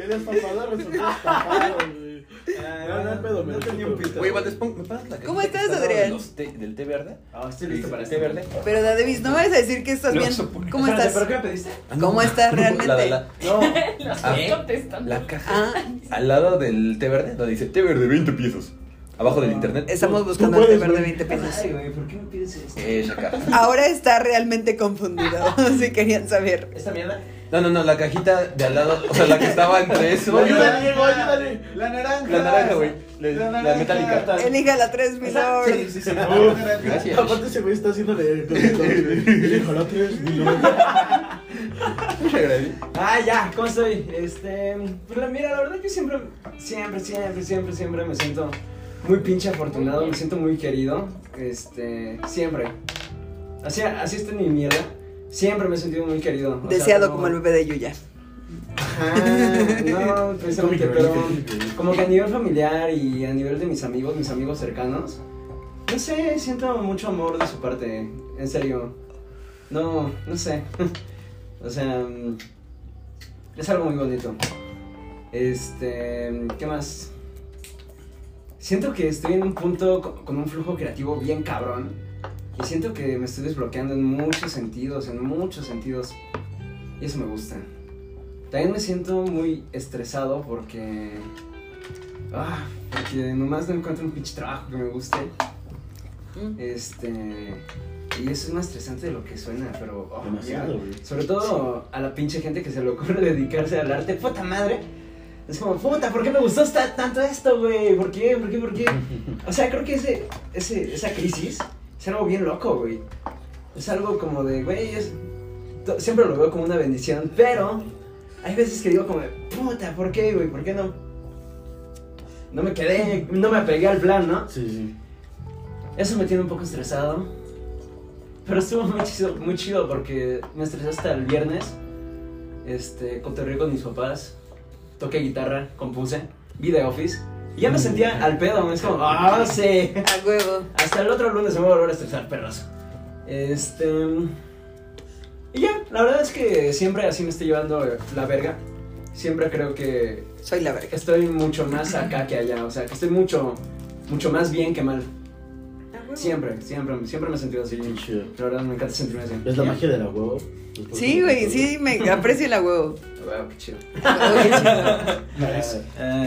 El destapador resultó destapado, güey. No, no hay pedo, me No tenía un pito. Oye, Valdés, pon- ¿me pasas la ¿Cómo estás, Adrián? té- ¿Del té verde? Ah, estoy listo para ¿Té este verde? Pero Davis, no me vas a decir que estás bien. ¿Cómo Espérate, estás? ¿Pero qué me pediste? Ah, no. ¿Cómo estás realmente? La, la, No. [laughs] Ah. estoy contestando. la caja. Ah, Al lado del té verde, donde dice té verde 20 pesos. Abajo del internet. estamos buscando el puedes, de güey. 20 pesos. Ay, güey, ¿por qué me pides esto? Esa caja. Ahora está realmente confundido. [laughs] Si querían saber. ¿Esta mierda? No, no, no, la cajita de al lado, o sea, la que estaba entre [laughs] eso. Ayúdale, Diego, ayúdale. La naranja. La naranja, güey. La, la metálica. Elija la 3, mi lord. Sí, sí, sí. Gracias. Aparte ese güey está haciéndole [laughs] con el Elijo la 3, mi lord. Muchas gracias. Ah, ya, ¿cómo estoy? Este, pues la- mira, la verdad que siempre, siempre, siempre, siempre, siempre me siento muy pinche afortunado, me siento muy querido, este, siempre. Así, así está en mi mierda, siempre me he sentido muy querido. o sea, Deseado como- como el bebé de Yuya. Ajá, no, precisamente, [laughs] pero como que a nivel familiar y a nivel de mis amigos, mis amigos cercanos, no sé, siento mucho amor de su parte, en serio. No, no sé. [laughs] O sea, es algo muy bonito. Este, ¿qué más? Siento que estoy en un punto co- con un flujo creativo bien cabrón. Y siento que me estoy desbloqueando en muchos sentidos, en muchos sentidos. Y eso me gusta. También me siento muy estresado porque. Ah, porque nomás no encuentro un pinche trabajo que me guste. Mm. Este. Y eso es más estresante de lo que suena, pero. oh, Demasiado, ya. güey. Sobre todo a la pinche gente que se le ocurre dedicarse al arte. ¡Puta madre! Es como, puta, ¿por qué me gustó tanto esto, güey? ¿Por qué? ¿Por qué? ¿Por qué? O sea, creo que ese, ese, esa crisis es algo bien loco, güey. Es algo como de, güey, es- siempre lo veo como una bendición, pero hay veces que digo como, de, puta, ¿por qué, güey? ¿Por qué no? No me quedé, no me apegué al plan, ¿no? Sí, sí. Eso me tiene un poco estresado. Pero estuvo muy chido, muy chido porque me estresé hasta el viernes. Este, cotorreé con mis papás, toqué guitarra, compuse, vi The Office. Y ya me sentía al pedo, es como, ah, sí. A huevo. Hasta el otro lunes me voy a volver a estresar, perros. Este. Y ya, la verdad es que siempre así me estoy llevando la verga. Siempre creo que Soy la verga. estoy mucho más acá que allá. O sea, que estoy mucho, mucho más bien que mal. Siempre, siempre, siempre me he sentido así. Qué chido. La verdad me encanta sentirme así. Es la magia de la huevo. Sí, güey, sí, me aprecio la huevo. Wow, qué chido. [laughs] [laughs] Nice.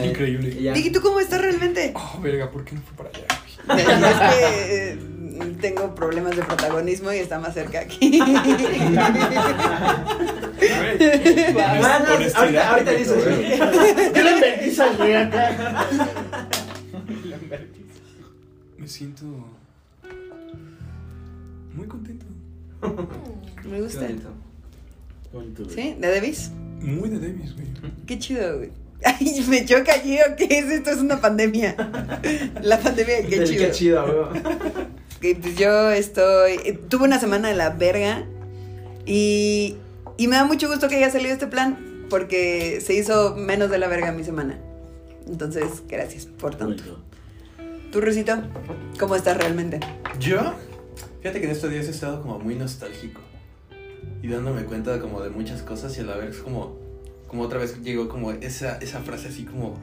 Increíble. y ya. Vicky, ¿tú cómo estás realmente? [laughs] Oh, verga, ¿por qué no fue para allá? Es que eh, tengo problemas de protagonismo y está más cerca aquí. Ahorita, ahorita güey, dices. ¿Qué le metís al güey acá? Me siento muy contento. [laughs] Me Qué gusta. bonito. Bonito, güey. ¿Sí? ¿De Davis? Muy de Davis, güey. [laughs] Qué chido, güey. Ay, me choca allí, ¿o qué es esto? Es una pandemia. [laughs] La pandemia de qué Del chido. Qué chido. Que, pues, yo estoy. Tuve una semana de la verga. Y, y me da mucho gusto que haya salido este plan. Porque se hizo menos de la verga mi semana. Entonces, gracias por tanto. Bonito. ¿Tú, Rusito? ¿Cómo estás realmente? ¿Yo? Fíjate que en estos días he estado como muy nostálgico. Y dándome cuenta como de muchas cosas y a la vez como, como otra vez llegó como esa, esa frase así como...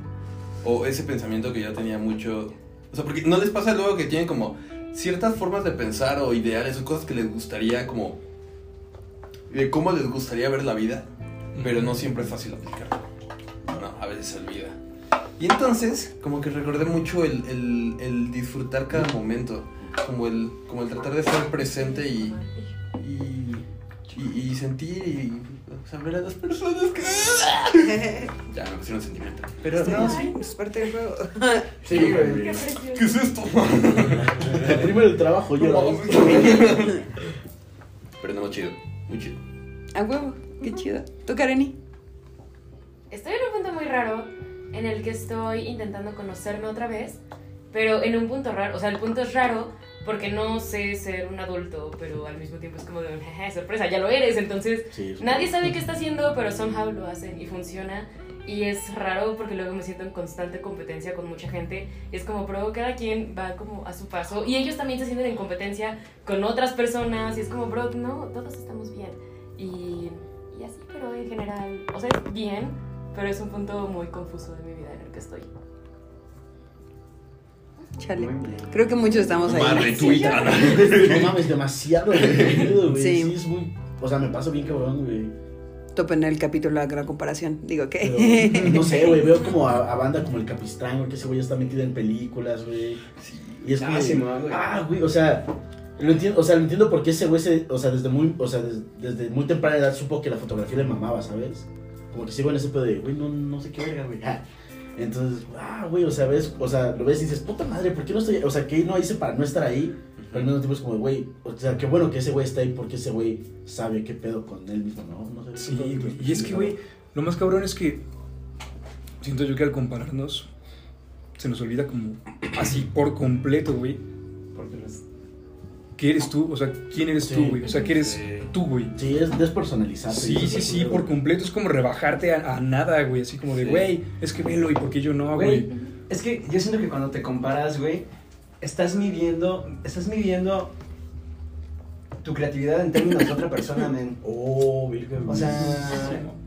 O ese pensamiento que yo tenía mucho... O sea, porque no les pasa luego que tienen como ciertas formas de pensar o ideales o cosas que les gustaría como... De cómo les gustaría ver la vida, pero no siempre es fácil aplicarlo. No, a veces se olvida. Y entonces, como que recordé mucho el, el, el disfrutar cada momento, como el, como el tratar de estar presente y, y, y, y sentir y o sea, ver a las personas que... [laughs] Ya me pusieron sentimiento. Pero no, sí. Es parte del juego. [laughs] Sí, güey. ¿Qué es esto? Primero el trabajo, yo. No, Pero no, chido, muy chido. A huevo. Qué chido. ¿Tú, Kareni? Estoy en un punto muy raro en el que estoy intentando conocerme otra vez, pero en un punto raro. O sea, el punto es raro porque no sé ser un adulto, pero al mismo tiempo es como de, sorpresa, ya lo eres. Entonces, Sí, nadie sabe qué está haciendo, pero somehow lo hacen y funciona. Y es raro porque luego me siento en constante competencia con mucha gente. Y es como, bro, cada quien va como a su paso. Y ellos también se sienten en competencia con otras personas. Y es como, bro, no, todos estamos bien. Y, y así, pero en general, o sea, es bien, pero es un punto muy confuso de mi vida en el que estoy. Chale. Creo que muchos estamos ahí. No mames, demasiado güey. Sí. Sí. es muy. O sea, me paso bien cabrón, güey. Topen el capítulo de la comparación. Digo, Pero, ¿qué? no sé, güey. Veo como a, a banda como el Capistrán, güey, que ese güey ya está metido en películas, güey. Y es como. Ah, güey. ah, güey, o sea. Lo entiendo, o sea, lo entiendo porque ese güey se, o sea, desde muy, o sea, des- desde, muy temprana edad supo que la fotografía le mamaba, ¿sabes? Como que sigo en ese pedo de, güey, no, no sé qué verga, güey. Entonces, ah, güey, o sea, ves, o sea, lo ves y dices, puta madre, ¿por qué no estoy, o sea, qué no hice para no estar ahí? Pero al mismo tiempo es como, güey, o sea, qué bueno que ese güey está ahí porque ese güey sabe qué pedo con él mismo, ¿no? No sé. Sí, güey. Y es que, güey, lo más cabrón es que siento yo que al compararnos se nos olvida como así por completo, güey. ¿Qué eres tú? O sea, ¿quién eres Sí. tú, güey? O sea, ¿qué eres Sí. tú, güey? Sí, es despersonalizarte. Sí, sí, sí, por completo. Es como rebajarte a, a nada, güey. Así como de, Sí. güey, es que velo y por qué yo no, Güey, es que yo siento que cuando te comparas, güey, estás midiendo, estás midiendo tu creatividad en términos de otra persona, men. Oh, virgen. O sea,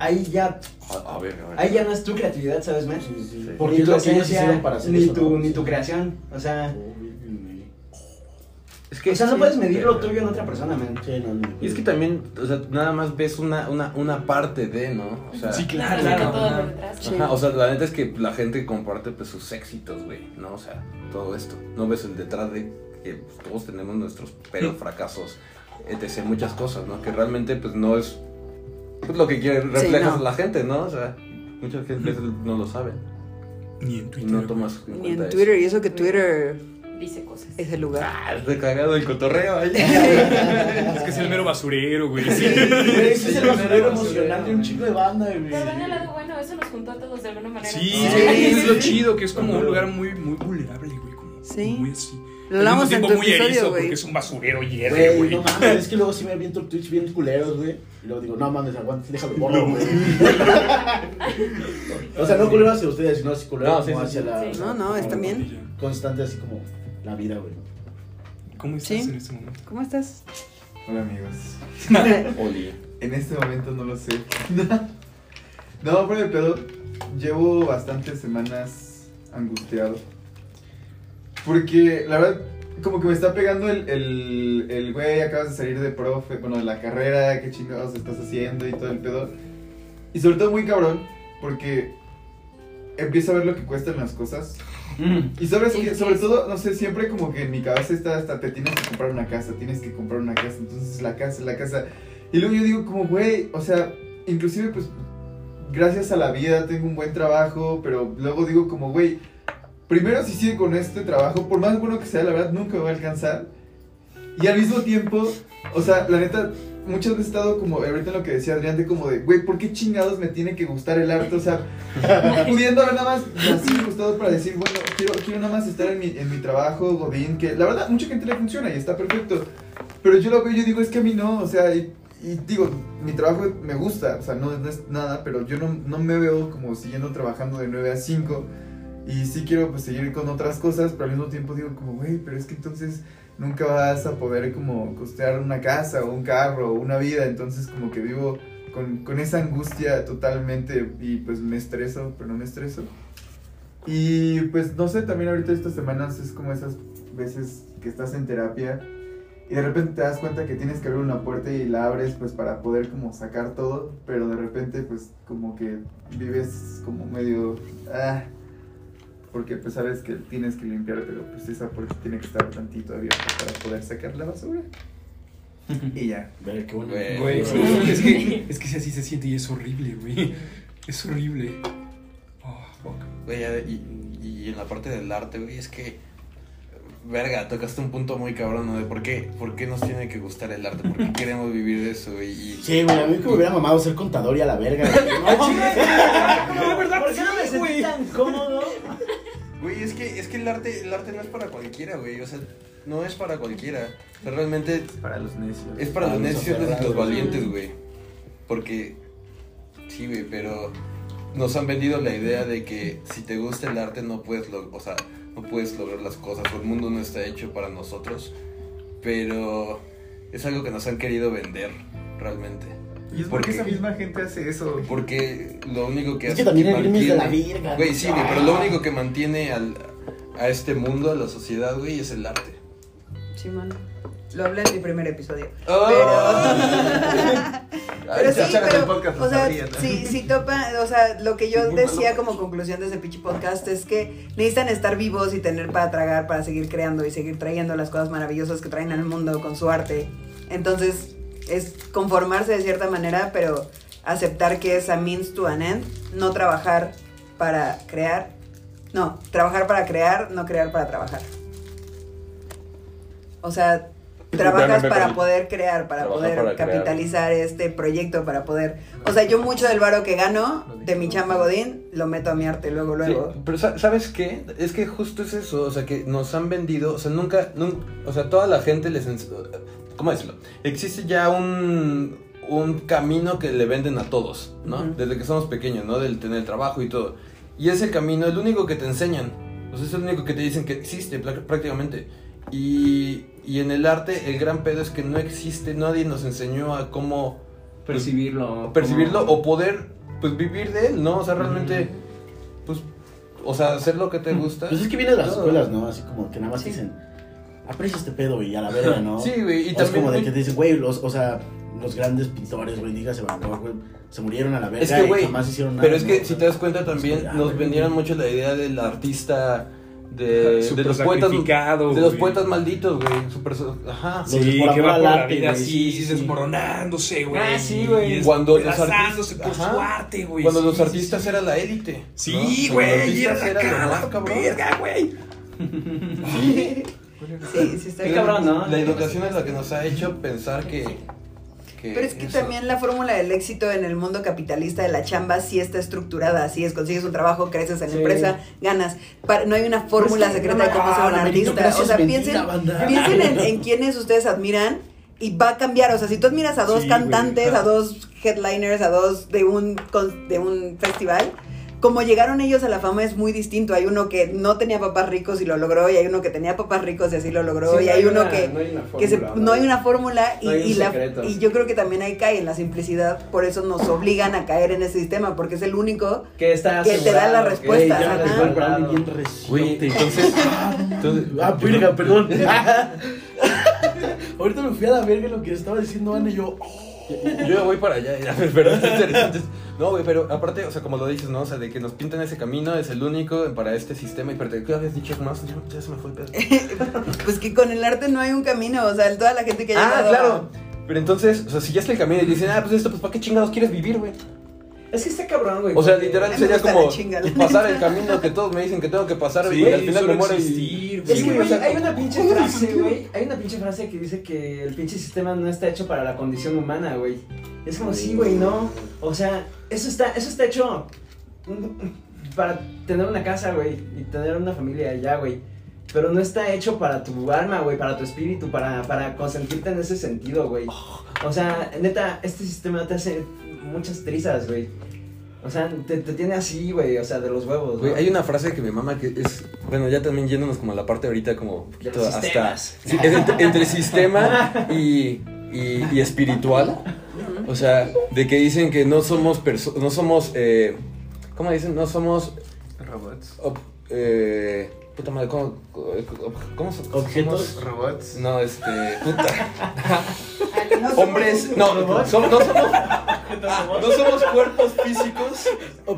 ahí ya, A, a ver, a ver. ahí ya no es tu creatividad, ¿sabes, men? Sí, sí. Ni Porque tu es lo que ellos esencia, hicieron para hacer ni eso, tu, ¿no? ni Sí. tu creación. O sea, Oh. Es o sea, no sí, puedes medir lo tuyo en otra persona, men. Sí, no, no. Y es que también, o sea, nada más ves una, una, una parte de, ¿no? O sea, Sí, claro, Claro, claro. todo ajá. lo detrás. Ajá, o sea, la neta es que la gente comparte pues sus éxitos, güey, ¿no? O sea, todo esto. No ves el detrás de que pues, todos tenemos nuestros pedos, fracasos, etc. Muchas cosas, ¿no? Que realmente pues no es pues, lo que quiere reflejas no. la gente, ¿no? O sea, muchas veces no lo saben Ni en Twitter. no güey. tomas en Ni en eso. Twitter, y eso que Twitter Dice cosas. es el lugar. Ah, está cagado el cotorreo ahí. [laughs] Es que es el mero basurero, güey. Sí. Es el basurero emocional de un chico de banda, güey. Pero ven el lado bueno, eso nos juntó a todos de alguna manera. Sí, Sí. es lo chido, que es como un lugar muy, muy vulnerable, güey. Como, Sí. Muy así. Lo hablamos en tiempo tu muy episodio, erizo güey. porque es un basurero hierro, Güey, güey. no mames, es que luego sí me aviento Twitch bien culeros, güey. Y luego digo, no mames, aguanta, déjalo borro, güey. [laughs] o sea, no culeros hacia ustedes, sino así culeros No, sí, como sí, hacia sí. la. Sí. No, no, está bien. Constante, así como la vida, güey. ¿Cómo estás Sí. en este momento? ¿Cómo estás? Hola amigos. [laughs] Oli. En este momento no lo sé. [laughs] no, pero de pedo, llevo bastantes semanas angustiado. Porque la verdad, como que me está pegando el, el, el güey, acabas de salir de profe, bueno, de la carrera, qué chingados estás haciendo y todo el pedo. Y sobre todo muy cabrón, porque empiezo a ver lo que cuestan las cosas. Y sabes que, sobre todo, no sé, siempre como que en mi cabeza está hasta te tienes que comprar una casa, tienes que comprar una casa, entonces la casa, la casa. Y luego yo digo como, güey, o sea, inclusive pues, gracias a la vida tengo un buen trabajo, pero luego digo como, güey, primero si sigue con este trabajo, por más bueno que sea, la verdad nunca me va a alcanzar. Y al mismo tiempo, o sea, la neta, muchas veces he estado como, ahorita lo que decía Adrián, de como de, güey, ¿por qué chingados me tiene que gustar el arte? O sea, [laughs] pudiendo haber nada más así gustado para decir, bueno, quiero, quiero nada más estar en mi, en mi trabajo, Godín, que la verdad, mucha gente le funciona y está perfecto. Pero yo lo veo y yo digo, es que a mí no, o sea, y, y digo, mi trabajo me gusta, o sea, no, no es nada, pero yo no, no me veo como siguiendo trabajando de 9 a 5. Y sí quiero pues seguir con otras cosas, pero al mismo tiempo digo como, güey, pero es que entonces nunca vas a poder como costear una casa o un carro o una vida, entonces como que vivo con, con esa angustia totalmente y pues me estreso, pero no me estreso. Y pues no sé, también ahorita estas semanas es como esas veces que estás en terapia y de repente te das cuenta que tienes que abrir una puerta y la abres pues para poder como sacar todo, pero de repente pues como que vives como medio... Ah, porque pues sabes que tienes que limpiar, pero pues esa puerta tiene que estar tantito abierta para poder sacar la basura. Y ya. Ver, qué bueno. Güey. Güey, es que, [laughs] es que si así se siente y es horrible, güey. Es horrible. Oh, fuck. Güey, y, y en la parte del arte, güey, es que. Verga, tocaste un punto muy cabrón, ¿no? De por qué, por qué nos tiene que gustar el arte, por qué [laughs] queremos vivir de eso, güey. Y, Sí, güey, a mí que me hubiera mamado ser contador y a la verga. güey. [laughs] No, de verdad, ¿Por qué no sentí tan cómodo? Güey, es que, es que el arte, el arte no es para cualquiera, güey. O sea, no es para cualquiera. O sea, realmente Para los necios. es para los Para los necios y los valientes, güey. Porque, sí, güey, pero nos han vendido la idea de que si te gusta el arte no puedes, lo- o sea, no puedes lograr las cosas. O el mundo no está hecho para nosotros. Pero es algo que nos han querido vender, realmente. Y es ¿Por porque qué? esa misma gente hace eso. Porque lo único que Es hace que también el es de la verga. Güey, sí, güey, pero lo único que mantiene al, a este mundo, a la sociedad, güey, es el arte. Simón. Lo hablé en mi primer episodio. Pero... [laughs] Pero sí, pero, podcast, o sea, si, si topa, o sea, lo que yo [laughs] decía como conclusión de ese pinche podcast es que necesitan estar vivos y tener para tragar, para seguir creando y seguir trayendo las cosas maravillosas que traen al mundo con su arte. Entonces, es conformarse de cierta manera, pero aceptar que es a means to an end, no trabajar para crear, no, trabajar para crear, no crear para trabajar. O sea, trabajas Espérame, para poder crear, para poder para crear. capitalizar este proyecto, para poder... O sea, yo mucho del varo que gano de mi chamba Godín lo meto a mi arte luego, luego. Sí, pero sa- ¿sabes qué? Es que justo es eso, o sea, que nos han vendido, o sea, nunca, nun- o sea, toda la gente les... ¿Cómo decirlo? Existe ya un, un camino que le venden a todos, ¿no? Desde que somos pequeños, ¿no? Del tener trabajo y todo. Y ese camino es el único que te enseñan, o sea, es el único que te dicen que existe prácticamente. Y, y en el arte el gran pedo es que no existe, nadie nos enseñó a cómo Percibirlo. percibirlo o poder pues vivir de él, ¿no? O sea, realmente pues o sea, hacer lo que te gusta. Pues es que viene de las Todo. escuelas, ¿no? Así como que nada más Sí. dicen, aprecia este pedo y a la verga, ¿no? [laughs] Sí, güey, y O es como de que te dicen, güey, los, o sea, los grandes pintores, güey, dígase Van Gogh, güey, se murieron a la verga es que y güey, jamás hicieron nada. pero es ¿no? que si te das cuenta también es que, ah, nos güey, vendieron mucho la idea del artista de, los poetas de los poetas malditos, güey, super ajá. Sí, que va por la arte, vida así, sí, sí. desmoronándose, güey. Ah, sí, güey. y Cuando los despedazándose por artistas- su arte, güey. Cuando sí, los artistas sí. era la élite. Sí, ¿no? Güey, y era artistas la verga, güey. [laughs] [laughs] Sí, sí está Qué cabrón, ¿no? La educación es la que nos ha hecho pensar que, que. Pero es que eso. también la fórmula del éxito en el mundo capitalista de la chamba sí está estructurada, así es, consigues un trabajo, creces en la Sí. empresa, ganas. Pa- no hay una fórmula Pues secreta de no, cómo ser un artista. O sea, piensen, piensen en, [laughs] en quienes ustedes admiran y va a cambiar. O sea, si tú admiras a dos Sí, cantantes, güey. a dos headliners, a dos de un, de un festival, como llegaron ellos a la fama es muy distinto. Hay uno que no tenía papás ricos y lo logró, y hay uno que tenía papás ricos y así lo logró, Sí, y no hay uno una- que, no hay una que se- fórmula, no hay una fórmula y, No hay un y la- y yo creo que también ahí cae en la simplicidad, por eso nos obligan a caer en ese sistema, porque es el único Que está Que te da la respuesta. Güey, entonces. [laughs] entonces Ah, verga, perdón. [laughs] Ahorita me fui a la verga lo que estaba diciendo Ana y yo. Yo ya voy para allá, ya, [laughs] pero está interesante. No, güey, pero aparte, o sea, como lo dices, ¿no? O sea, de que nos pintan ese camino, es el único para este sistema. Y pero ¿qué habías dicho más? Ya, ya se me fue el pedo. [laughs] pues que con el arte no hay un camino, o sea, toda la gente que ha Ah, llegado a- claro. Pero entonces, o sea, si ya está el camino y dicen, ah, pues esto, pues ¿para qué chingados quieres vivir, güey? Es que está cabrón, güey. O sea, literal sería como pasar el camino que todos me dicen que tengo que pasar Sí, y al final me muero y... Es Sí, que, güey, güey, o sea, hay una pinche ¿cómo frase, güey. Hay una pinche frase que dice que el pinche sistema no está hecho para la condición humana, güey. Es como, sí, güey, no. O sea, eso está, eso está hecho para tener una casa, güey, y tener una familia allá, güey. Pero no está hecho para tu alma, güey, para tu espíritu, para, para consentirte en ese sentido, güey. O sea, neta, este sistema te hace muchas trizas, güey. O sea, te, te tiene así, güey, o sea, de los huevos, Güey, ¿no? hay una frase que me mama que es, bueno, ya también yéndonos como a la parte ahorita como un De poquito los hasta... sistemas. Sí, es entre, entre sistema y, y, y espiritual. O sea, de que dicen que no somos perso- no somos, eh, ¿cómo dicen? No somos, Robots. ob- eh, puta madre, ¿cómo, cómo so- Objetos. somos? Robots. No, este, puta. [laughs] No somos- Hombres, no, som- no somos, no somos cuerpos físicos.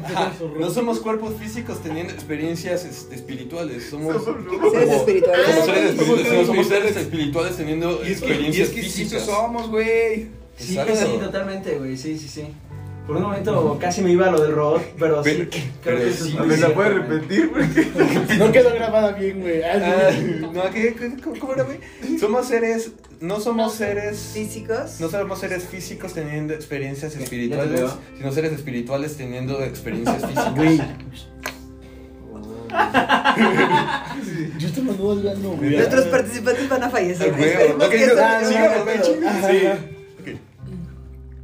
Ajá, no somos cuerpos físicos teniendo experiencias este, espirituales, somos Seres espirituales. como seres espirituales, Somos somos seres espirituales teniendo Y es que, y experiencias es que sí, físicas. somos, güey. Sí, sí, totalmente, güey, sí, sí, sí. Por un momento casi me iba a lo del robot, pero sí, Pero- creo pero que eso sí, es ver, ¿la puedes güey. repetir? Porque [laughs] No quedó grabada bien, güey. Ah, no, ¿qué, cómo, cómo era, güey? Somos seres, no somos seres, físicos. no somos seres físicos teniendo experiencias espirituales, sino seres espirituales teniendo experiencias [laughs] físicas. Güey. [laughs] Yo mando hablando, güey. Nuestros participantes van a fallecer. Ah, güey, no, ah, no- no. Sí.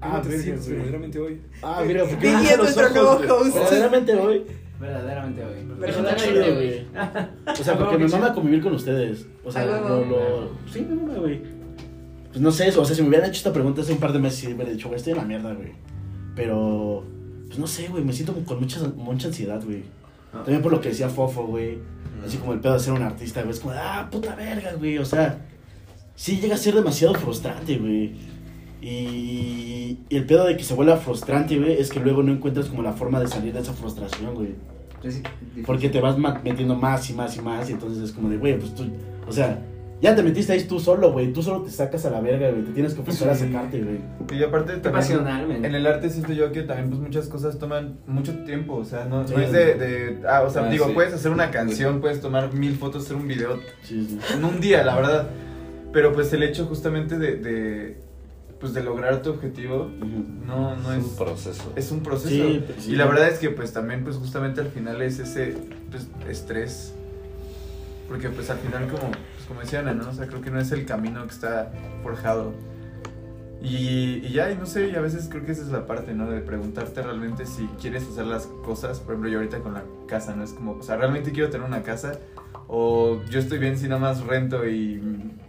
Ah, ¿Cómo te verga, verdaderamente hoy? Ah, mira, porque me es nuestro ojos, nuevo güey. host. Verdaderamente hoy. Verdaderamente. Está Verdaderamente, güey. güey. O sea, porque me mama convivir con ustedes. O sea, A lo, lo- Sí, me mama, güey. Pues no sé, o sea, si me hubieran hecho esta pregunta hace un par de meses, sí me hubiera dicho, güey, estoy en la mierda, güey. Pero, pues no sé, güey, me siento con mucha, mucha ansiedad, güey. También por lo que decía Fofo, güey. Así como el pedo de ser un artista, güey. Es como, ah, puta verga, güey. O sea, sí llega a ser demasiado frustrante, güey. Y, y el pedo de que se vuelva frustrante, güey, es que luego no encuentras como la forma de salir de esa frustración, güey. Porque te vas metiendo más y más y más. Y entonces es como de, güey, pues tú. O sea, ya te metiste ahí tú solo, güey. Tú solo te sacas a la verga, güey. Te tienes que forzar a Sí. sacarte, güey. Y aparte también pasional, men. en el arte siento yo que también pues muchas cosas toman mucho tiempo, o sea, no, Sí. no es de, de- ah, o sea, Ah, digo, sí. puedes hacer una canción, puedes tomar mil fotos, hacer un video Sí, sí. en un día, la verdad, pero pues el hecho justamente de, de pues de lograr tu objetivo no, no es, un proceso. es un proceso. Sí, sí. Y la verdad es que pues también pues justamente al final es ese pues, estrés. Porque pues al final como, pues, como decía Ana, ¿no? O sea, creo que no es el camino que está forjado. Y, y ya, y no sé, y a veces creo que esa es la parte, ¿no? De preguntarte realmente si quieres hacer las cosas. Por ejemplo, yo ahorita con la casa, ¿no? Es como, o sea, ¿realmente quiero tener una casa? O yo estoy bien si nada más rento y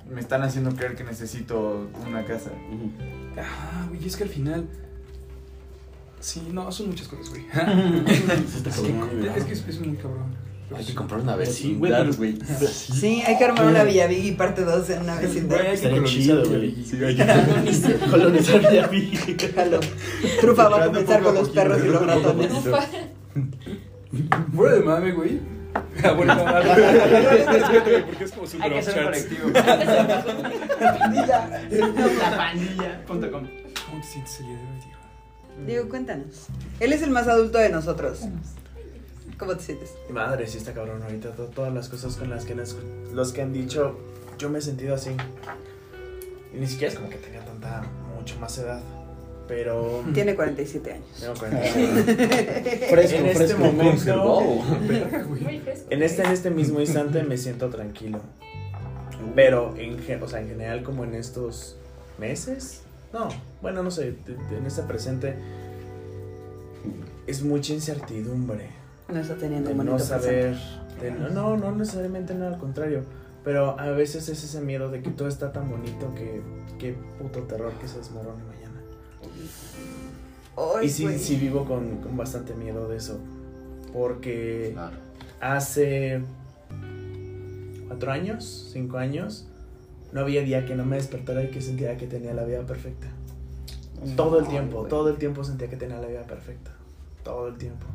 me están haciendo creer que necesito una casa. Ah, güey, es que al final. Sí, no, son muchas cosas, güey. [laughs] Es que es, es muy cabrón. Hay que comprar una vecindad, güey. [laughs] Sí, hay que armar una Villavigui parte 2 en una vecindad. Güey, hay que [laughs] colonizar. Colonizar. Jalo. Trufa va a comenzar con los perros y los ratones. Fuera de mame, güey. Ah, bueno, no, no, no, no, porque es como super Hay que chats. colectivo. La pandilla.com. ¿Cómo te sientes el día de hoy, tío? Digo, cuéntanos. Él es el más adulto de nosotros. ¿Cómo te sientes? Madre, sí está cabrón ahorita. to- todas las cosas con las que escu- los que han dicho, yo me he sentido así. Y ni siquiera es como que tenga tanta, mucho más edad. Pero. Tiene 47 años. Tengo 47. [laughs] Fresco, en este fresco. momento. Muy fresco. En este, en este mismo instante me siento tranquilo. Pero en, o sea, en general, como en estos meses, no, bueno, no sé, en este presente es mucha incertidumbre. No está teniendo De un no saber, de no, no, no necesariamente no, al contrario. Pero a veces es ese miedo de que todo está tan bonito que qué puto terror que se desmorone mañana. Ay, y sí, güey. sí vivo con, con bastante miedo de eso. Porque Claro. hace cuatro años, cinco años, no había día que no me despertara y que sentía que tenía la vida perfecta. Todo el tiempo, güey. todo el tiempo sentía que tenía la vida perfecta. Todo el tiempo.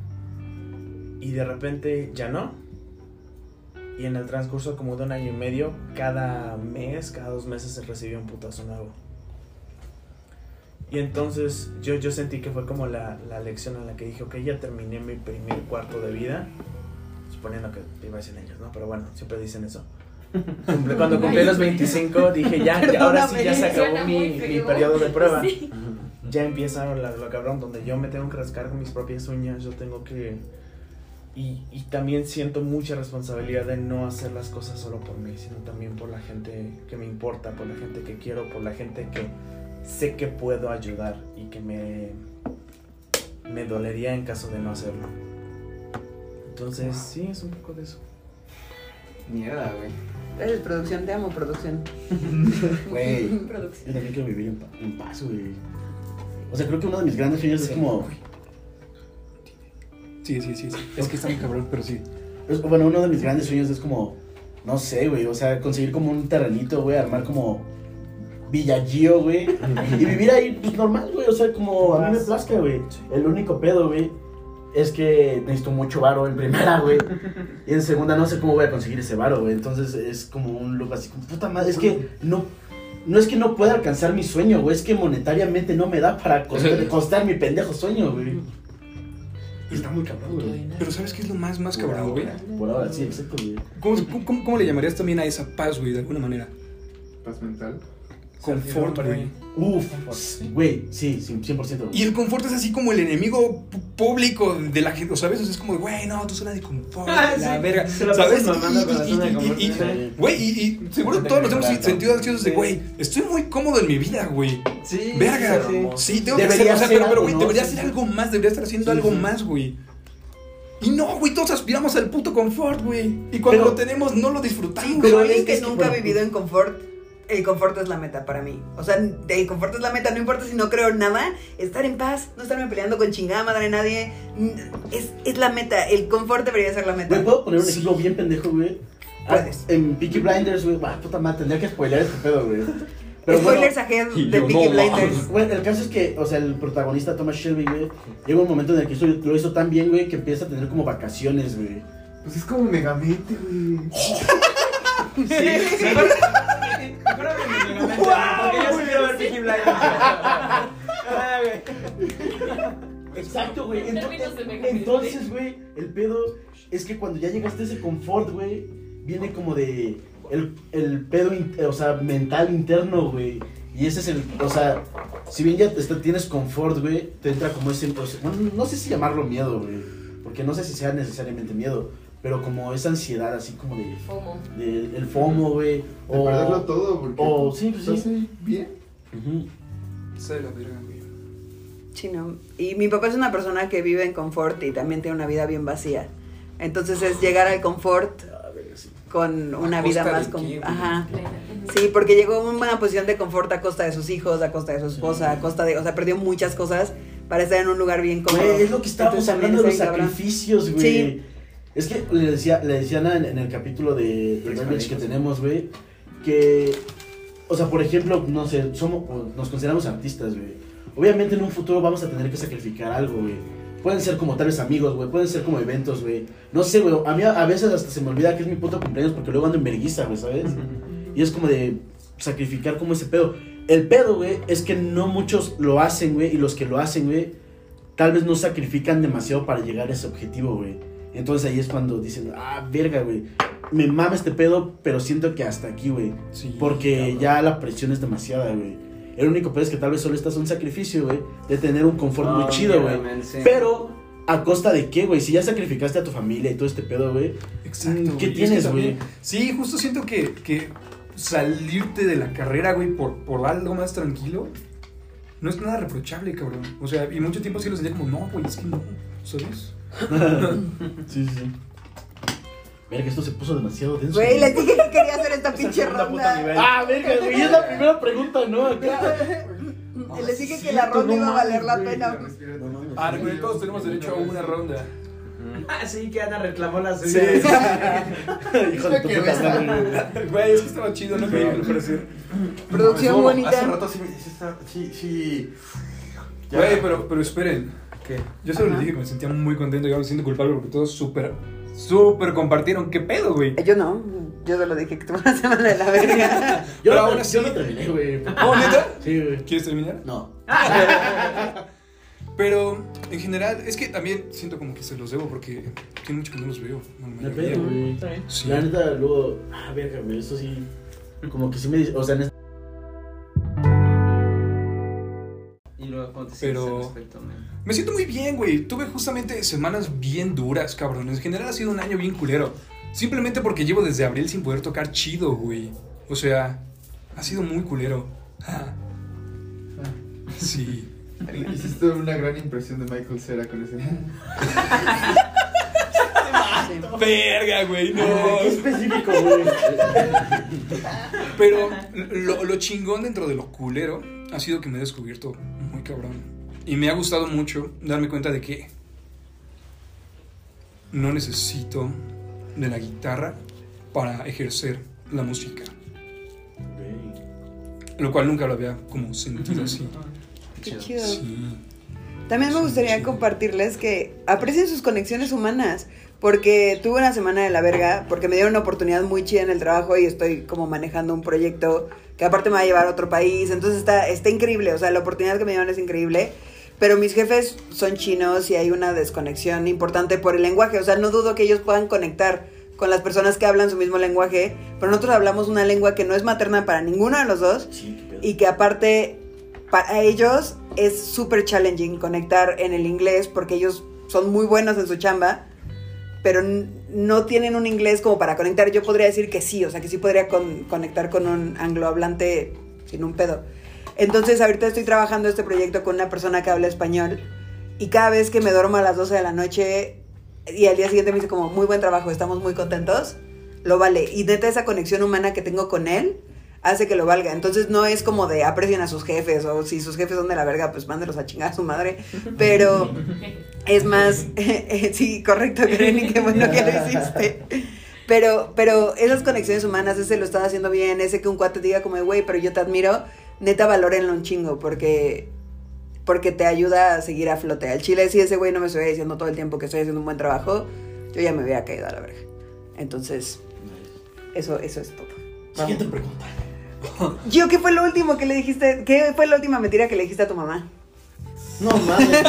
Y de repente ya no. Y en el transcurso como de un año y medio, cada mes, cada dos meses se recibía un putazo nuevo. Y entonces yo, yo sentí que fue como la, la lección en la que dije, ok, ya terminé mi primer cuarto de vida. Suponiendo que iba a decir años, ¿no? Pero bueno, siempre dicen eso. Cuando [laughs] cumplí los 25 dije, ya, ya ahora sí ya se acabó mi, mi periodo de prueba Sí. ya empieza la- lo cabrón, donde yo me tengo que rascar con mis propias uñas, yo tengo que... Y, y también siento mucha responsabilidad de no hacer las cosas solo por mí, sino también por la gente que me importa, por la gente que quiero, por la gente que sé que puedo ayudar y que me, me dolería en caso de no hacerlo. Entonces, sí, es un poco de eso. Mierda, güey. Gracias, producción. Te amo, producción. [laughs] Güey. Producción. Yo también quiero vivir en, pa- en paz, güey. O sea, creo que uno de mis grandes sueños es como. Sí, sí, sí, sí. Es que está muy cabrón, pero sí. es- bueno, uno de mis grandes sueños es como. No sé, güey. O sea, conseguir como un terrenito, güey. Armar como. Villagío, güey. [laughs] Y vivir ahí, pues normal, güey. O sea, como a mí me plazca, güey. El único pedo, güey. Es que necesito mucho varo en primera, güey. Y en segunda no sé cómo voy a conseguir ese varo, güey. Entonces es como un look así como, puta madre. Es que no. No es que no pueda alcanzar mi sueño, güey. Es que monetariamente no me da para costar, [laughs] costar mi pendejo sueño, güey. Y está muy cabrón, güey. Pero ¿sabes qué es lo más, más cabrón, güey? Por ahora, sí, exacto, güey. ¿Cómo, cómo, cómo le llamarías también a esa paz, güey, de alguna manera? Paz mental. Confort, güey. Uf, güey, sí, sí, 100%. Y el confort es así como el enemigo público de la gente, ¿sabes? O sea, es como, güey, no, tú zona de confort, Ah, la sí. verga, Se ¿sabes? la Y- y- y- confort, y- sí. Güey, y, y seguro todos nos hemos sentido ansiosos de, güey, estoy muy cómodo en mi vida, güey. Sí. Verga, sí, sí, tengo que Debería hacer, o sea, ser pero, pero, güey, debería hacer sí. algo más, debería estar haciendo Sí, algo sí. más, güey. Y no, güey, todos aspiramos al puto confort, güey. Y cuando Pero- lo tenemos, no lo disfrutamos. Pero Pero alguien es- que es que, nunca ha vivido en confort, el confort es la meta para mí. O sea, el confort es la meta, no importa si no creo nada, estar en paz, no estarme peleando con chingada madre de nadie, mm, es, es la meta, el confort debería ser la meta. Güey, ¿puedo poner un ejemplo bien pendejo, güey? Ah, Puedes. En Peaky Blinders, güey, ah, puta madre, tendría que spoilear este pedo, güey. Pero Spoilers bueno, ahead de Peaky no, Blinders. Bueno, el caso es que, o sea, el protagonista Thomas Shelby, güey, llega un momento en el que hizo- lo hizo tan bien, güey, que empieza a tener como vacaciones, güey. Pues es como Megamente, güey. [laughs] Porque yo sí quiero ver Peaky Blinders. Ah, güey. Exacto, güey. En Ento- términos de Megamente. Entonces, güey, el pedo es que cuando ya llegaste a ese confort, güey, viene como de el, el pedo, in- o sea, mental interno, güey. Y ese es el, o sea, si bien ya está- tienes confort, güey, te entra como ese, o sea, bueno, no sé si llamarlo miedo, güey, porque no sé si sea necesariamente miedo, pero como esa ansiedad así como de, FOMO. de el FOMO, güey, De o perderlo todo, porque. o- sí, pues, sí. ahí bien. Ujú. Sé la verga, güey. Sí, no. Y mi papá es una persona que vive en confort y también tiene una vida bien vacía. Entonces es llegar al confort A ver, sí. con una ¿A vida más... con-? Ajá. Sí, porque llegó a una posición de confort a costa de sus hijos, a costa de su esposa, a costa de... O sea, perdió muchas cosas para estar en un lugar bien cómodo. Güey, es lo que estábamos Entonces, hablando de los sacrificios, güey. Sí. Es que le decía, le decía Ana en, en el capítulo de, Beverage que tenemos, güey, que, o sea, por ejemplo, no sé, somos, nos consideramos artistas, güey. Obviamente en un futuro vamos a tener que sacrificar algo, güey. Pueden ser como tal vez amigos, güey. Pueden ser como eventos, güey. No sé, güey. A mí a, veces hasta se me olvida que es mi puto cumpleaños porque luego ando en vergüenza, güey, ¿sabes? Y es como de sacrificar como ese pedo. El pedo, güey, es que no muchos lo hacen, güey. Y los que lo hacen, güey, tal vez no sacrifican demasiado para llegar a ese objetivo, güey. Entonces ahí es cuando dicen, ah, verga, güey. Me mama este pedo, pero siento que hasta aquí, güey. Sí, Porque ya la presión es demasiada, güey. El único pedo es que tal vez solo estás un sacrificio, güey, de tener un confort muy chido, güey. sí. Pero, ¿a costa de qué, güey? Si ya sacrificaste a tu familia y todo este pedo, güey. Exacto. ¿Qué tienes, güey? Sí, justo siento que, que salirte de la carrera, güey, por, por algo más tranquilo, no es nada reprochable, cabrón. O sea, y mucho tiempo sí lo sentía como, no, güey, es que no, ¿sabes? [laughs] Sí, sí, sí. Mira que esto se puso demasiado denso. Güey, les dije que quería hacer esta [laughs] pinche ronda. Ah, verga, güey, es la primera pregunta, ¿no? Acá. [laughs] Les dije que la ronda iba a valer la pena. Ah, recuerden, todos tenemos derecho a una ronda. Ah, sí, que Ana reclamó la Sí. suya. Hijo de tu puta madre. Güey, es que estaba chido, no me iba a parecer. Producción No, bonita. Hace rato sí, sí, está- sí, sí. Güey, pero, pero esperen. ¿Qué? Yo solo les dije que me sentía muy contento y ahora me siento culpable porque todos súper, súper compartieron. ¿Qué pedo, güey? Yo no, yo solo dije que tuve una semana de la verga. [laughs] Yo, Pero no, aún así- yo no terminé, güey. ¿Oh, neta? Sí, güey. ¿Quieres terminar? No. [laughs] Pero en general, es que también siento como que se los debo porque tiene mucho que no los veo. la mayoría. pedo, güey. Sí. La neta, luego. Ah, verga, güey, eso sí. Como que sí me dice. O sea, en este- Y luego, ¿cómo te Pero- sientes al respecto, man? Me siento muy bien, güey. Tuve justamente semanas bien duras, cabrón. En general ha sido un año bien culero. Simplemente porque llevo desde abril sin poder tocar chido, güey. O sea, ha sido muy culero. Sí. [laughs] Hiciste una gran impresión de Michael Cera con ese. [laughs] Verga, güey, no. Qué específico, güey. Pero lo, lo chingón dentro de lo culero ha sido que me he descubierto muy cabrón. Y me ha gustado mucho darme cuenta de que no necesito de la guitarra para ejercer la música. Lo cual nunca lo había como sentido así. Qué chido. Sí. También me gustaría compartirles que aprecien sus conexiones humanas. Porque tuve una semana de la verga, porque me dieron una oportunidad muy chida en el trabajo y estoy como manejando un proyecto que aparte me va a llevar a otro país. Entonces está, está increíble, o sea, la oportunidad que me dieron es increíble. Pero mis jefes son chinos y hay una desconexión importante por el lenguaje. O sea, no dudo que ellos puedan conectar con las personas que hablan su mismo lenguaje, pero nosotros hablamos una lengua que no es materna para ninguno de los dos Sí, y que aparte para ellos es súper challenging conectar en el inglés porque ellos son muy buenos en su chamba, pero no tienen un inglés como para conectar. Yo podría decir que sí, o sea, que sí podría con- conectar con un anglohablante sin un pedo. Entonces ahorita estoy trabajando este proyecto con una persona que habla español y cada vez que me duermo a las 12 de la noche y al día siguiente me dice como muy buen trabajo, estamos muy contentos, lo vale. Y neta esa conexión humana que tengo con él hace que lo valga. Entonces no es como de aprecien a sus jefes o si sus jefes son de la verga, pues mándelos a chingar a su madre. Pero es más, [laughs] sí, correcto, Karen, qué bueno que lo hiciste. Pero, pero esas conexiones humanas, ese lo estás haciendo bien, ese que un cuate te diga como, güey, pero yo te admiro, neta valórenlo un chingo, porque, porque te ayuda a seguir a flote. Al chile, si ese güey no me estuviera diciendo todo el tiempo que estoy haciendo un buen trabajo, yo ya me hubiera caído a la verga. Entonces, eso, eso es todo. Siguiente pregunta. [laughs] Gio, ¿qué fue lo último que le dijiste? ¿Qué fue la última mentira que le dijiste a tu mamá? No mames.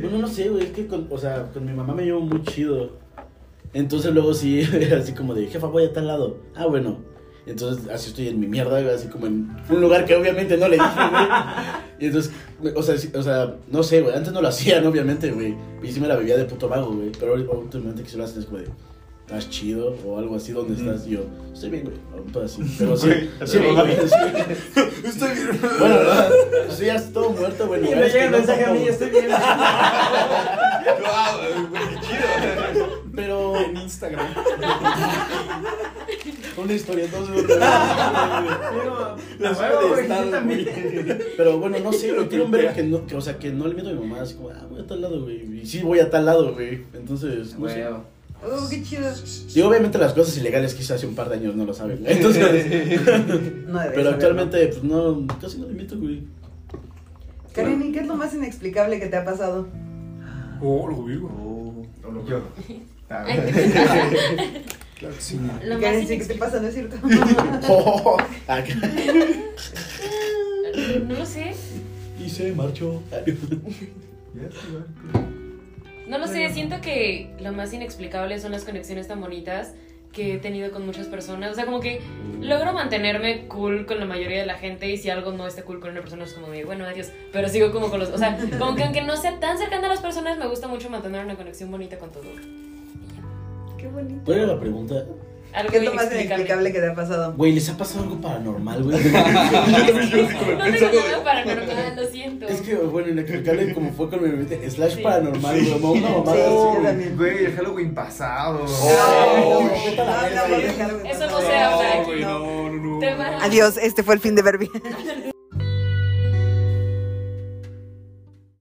Bueno, no sé, güey, es que con, o sea, con mi mamá me llevo muy chido. Entonces luego sí, [laughs] así como de, jefa, voy a tal lado. Ah, bueno. Entonces así estoy en mi mierda, güey, así como en un lugar que obviamente no le dije, güey. Y entonces, o sea, sí- o sea, no sé, güey, antes no lo hacían, obviamente, güey. Y sí me la bebía de puto vago, güey. Pero últimamente que se lo hacen es como de, ¿estás chido? O algo así, ¿dónde estás? Y yo, estoy bien, güey. Así. Pero sí, Güey, sí, güey, sí. Estoy bien. Bueno, ¿verdad? Estoy ya todo muerto, güey. Y me llega el no mensaje a mí, estoy bien. Wow, güey, qué chido. Pero En Instagram. [laughs] una historia, entonces. Pero bueno, no sé, güey. Quiero un verga que no, que, o sea, que no le miento a mi mamá. Así como, ah, voy a tal lado, güey. Y sí, voy a tal lado, güey. Entonces, no sé. Oh, qué chido. Y obviamente las cosas ilegales que hice hace un par de años no lo saben. Entonces, [laughs] No debes pero actualmente, pues no, casi no le miento, güey. Karen, ¿y qué es lo más inexplicable que te ha pasado? Oh, lo vivo. Yo. [laughs] Claro que sí. Lo más sí, ¿qué te pasa? ¿No es cierto? [laughs] Oh. [laughs] No lo sé. Y se marchó. No lo sé, siento que lo más inexplicable son las conexiones tan bonitas que he tenido con muchas personas. O sea, como que logro mantenerme cool con la mayoría de la gente y si algo no está cool con una persona es como de, bueno, adiós. Pero sigo como con los... O sea, como que aunque no sea tan cercana a las personas, me gusta mucho mantener una conexión bonita con todo. Qué bonito. ¿Cuál era la pregunta? Algo ¿Qué es lo más inexplicable. que te ha pasado? Güey, ¿les ha pasado algo paranormal, güey? No tengo nada paranormal, lo siento. es que, bueno, inexplicable como fue con mi bebé, slash Sí. paranormal, güey, como una mamada Sí, así, güey. el Halloween pasado. Oh, No, no, no, Eso no no, se habla No, aquí, güey, no. no, no, no. Adiós, este fue el fin de Verbia.